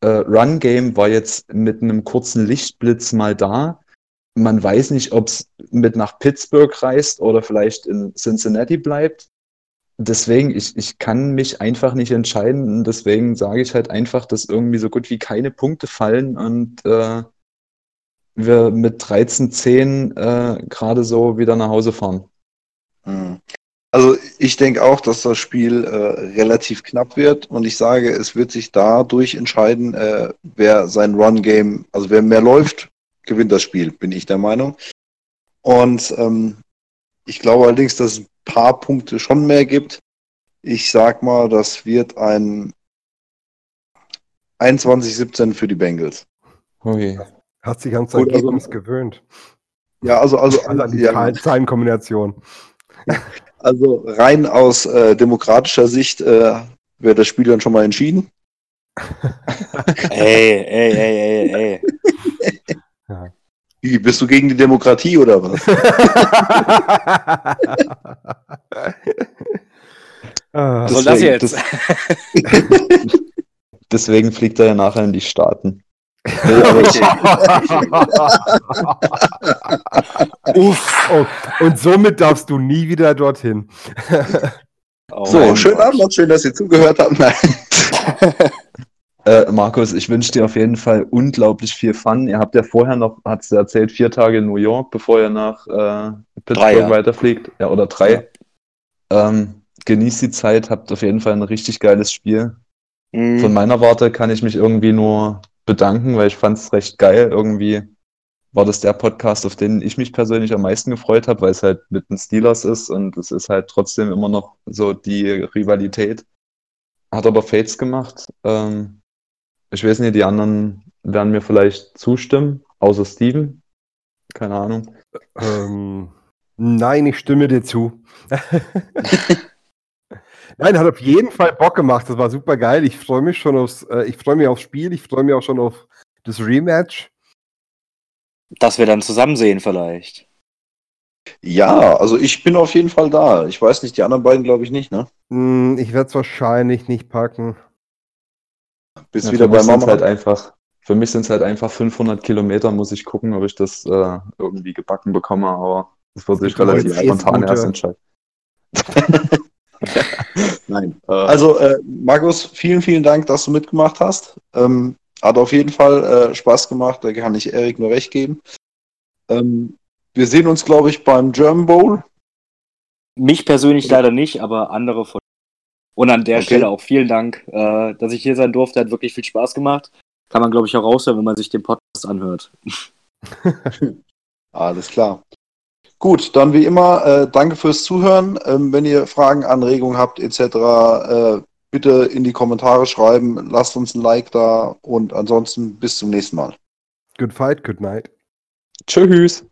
äh, Run-Game war jetzt mit einem kurzen Lichtblitz mal da. man weiß nicht, ob es mit nach Pittsburgh reist oder vielleicht in Cincinnati bleibt. Deswegen, ich, ich kann mich einfach nicht entscheiden. Und deswegen sage ich halt einfach, dass irgendwie so gut wie keine Punkte fallen und äh, wir mit 13-10 äh, gerade so wieder nach Hause fahren. Hm. Also ich denke auch, dass das Spiel äh, relativ knapp wird und ich sage, es wird sich dadurch entscheiden, äh, wer sein Run-Game, also wer mehr läuft, gewinnt das Spiel, bin ich der Meinung. Und ähm, ich glaube allerdings, dass paar Punkte schon mehr gibt. Ich sag mal, das wird ein 21-17 für die Bengals. Okay. Hat sich ans Ergebnis also, gewöhnt. Ja, also, also, also an die ja. Zahlenkombination. Also rein aus äh, demokratischer Sicht äh, wäre das Spiel dann schon mal entschieden. ey, ey, ey, ey, ey. Wie, bist du gegen die Demokratie oder was? was soll das jetzt? Deswegen fliegt er ja nachher in die Staaten. Uff. Oh, und somit darfst du nie wieder dorthin. Oh so, schönen Abend noch, schön, dass ihr zugehört habt. Äh, Markus, ich wünsche dir auf jeden Fall unglaublich viel Fun. Ihr habt ja vorher noch, hat es erzählt, vier Tage in New York, bevor ihr nach äh, Pittsburgh drei, ja. weiterfliegt. Ja, oder drei. Ja. Ähm, genießt die Zeit, habt auf jeden Fall ein richtig geiles Spiel. Mhm. Von meiner Warte kann ich mich irgendwie nur bedanken, weil ich fand es recht geil. Irgendwie war das der Podcast, auf den ich mich persönlich am meisten gefreut habe, weil es halt mit den Steelers ist und es ist halt trotzdem immer noch so die Rivalität. Hat aber Fates gemacht. Ähm, ich weiß nicht, die anderen werden mir vielleicht zustimmen, außer Steven. Keine Ahnung. Ähm, nein, ich stimme dir zu. Nein, hat auf jeden Fall Bock gemacht. Das war super geil. Ich freue mich schon aufs, äh, ich freue mich aufs Spiel. Ich freue mich auch schon auf das Rematch. Dass wir dann zusammen sehen vielleicht. Ja, also ich bin auf jeden Fall da. Ich weiß nicht, die anderen beiden glaube ich nicht, ne? Hm, ich werde es wahrscheinlich nicht packen. Bis ja, wieder bei Mama. Halt einfach, für mich sind es halt einfach 500 Kilometer, muss ich gucken, ob ich das äh, irgendwie gebacken bekomme, aber das wird sich relativ spontan erst entscheiden. Nein. Äh, also, äh, Markus, vielen, vielen Dank, dass du mitgemacht hast. Ähm, hat auf jeden Fall äh, Spaß gemacht, da kann ich Erik nur recht geben. Ähm, wir sehen uns, glaube ich, beim German Bowl. Mich persönlich leider nicht, aber andere von. Und an der okay. Stelle auch vielen Dank, äh, dass ich hier sein durfte. Hat wirklich viel Spaß gemacht. Kann man, glaube ich, auch raushören, wenn man sich den Podcast anhört. Alles klar. Gut, dann wie immer, äh, danke fürs Zuhören. Ähm, wenn ihr Fragen, Anregungen habt etc., äh, bitte in die Kommentare schreiben. Lasst uns ein Like da und ansonsten bis zum nächsten Mal. Good fight, good night. Tschüss.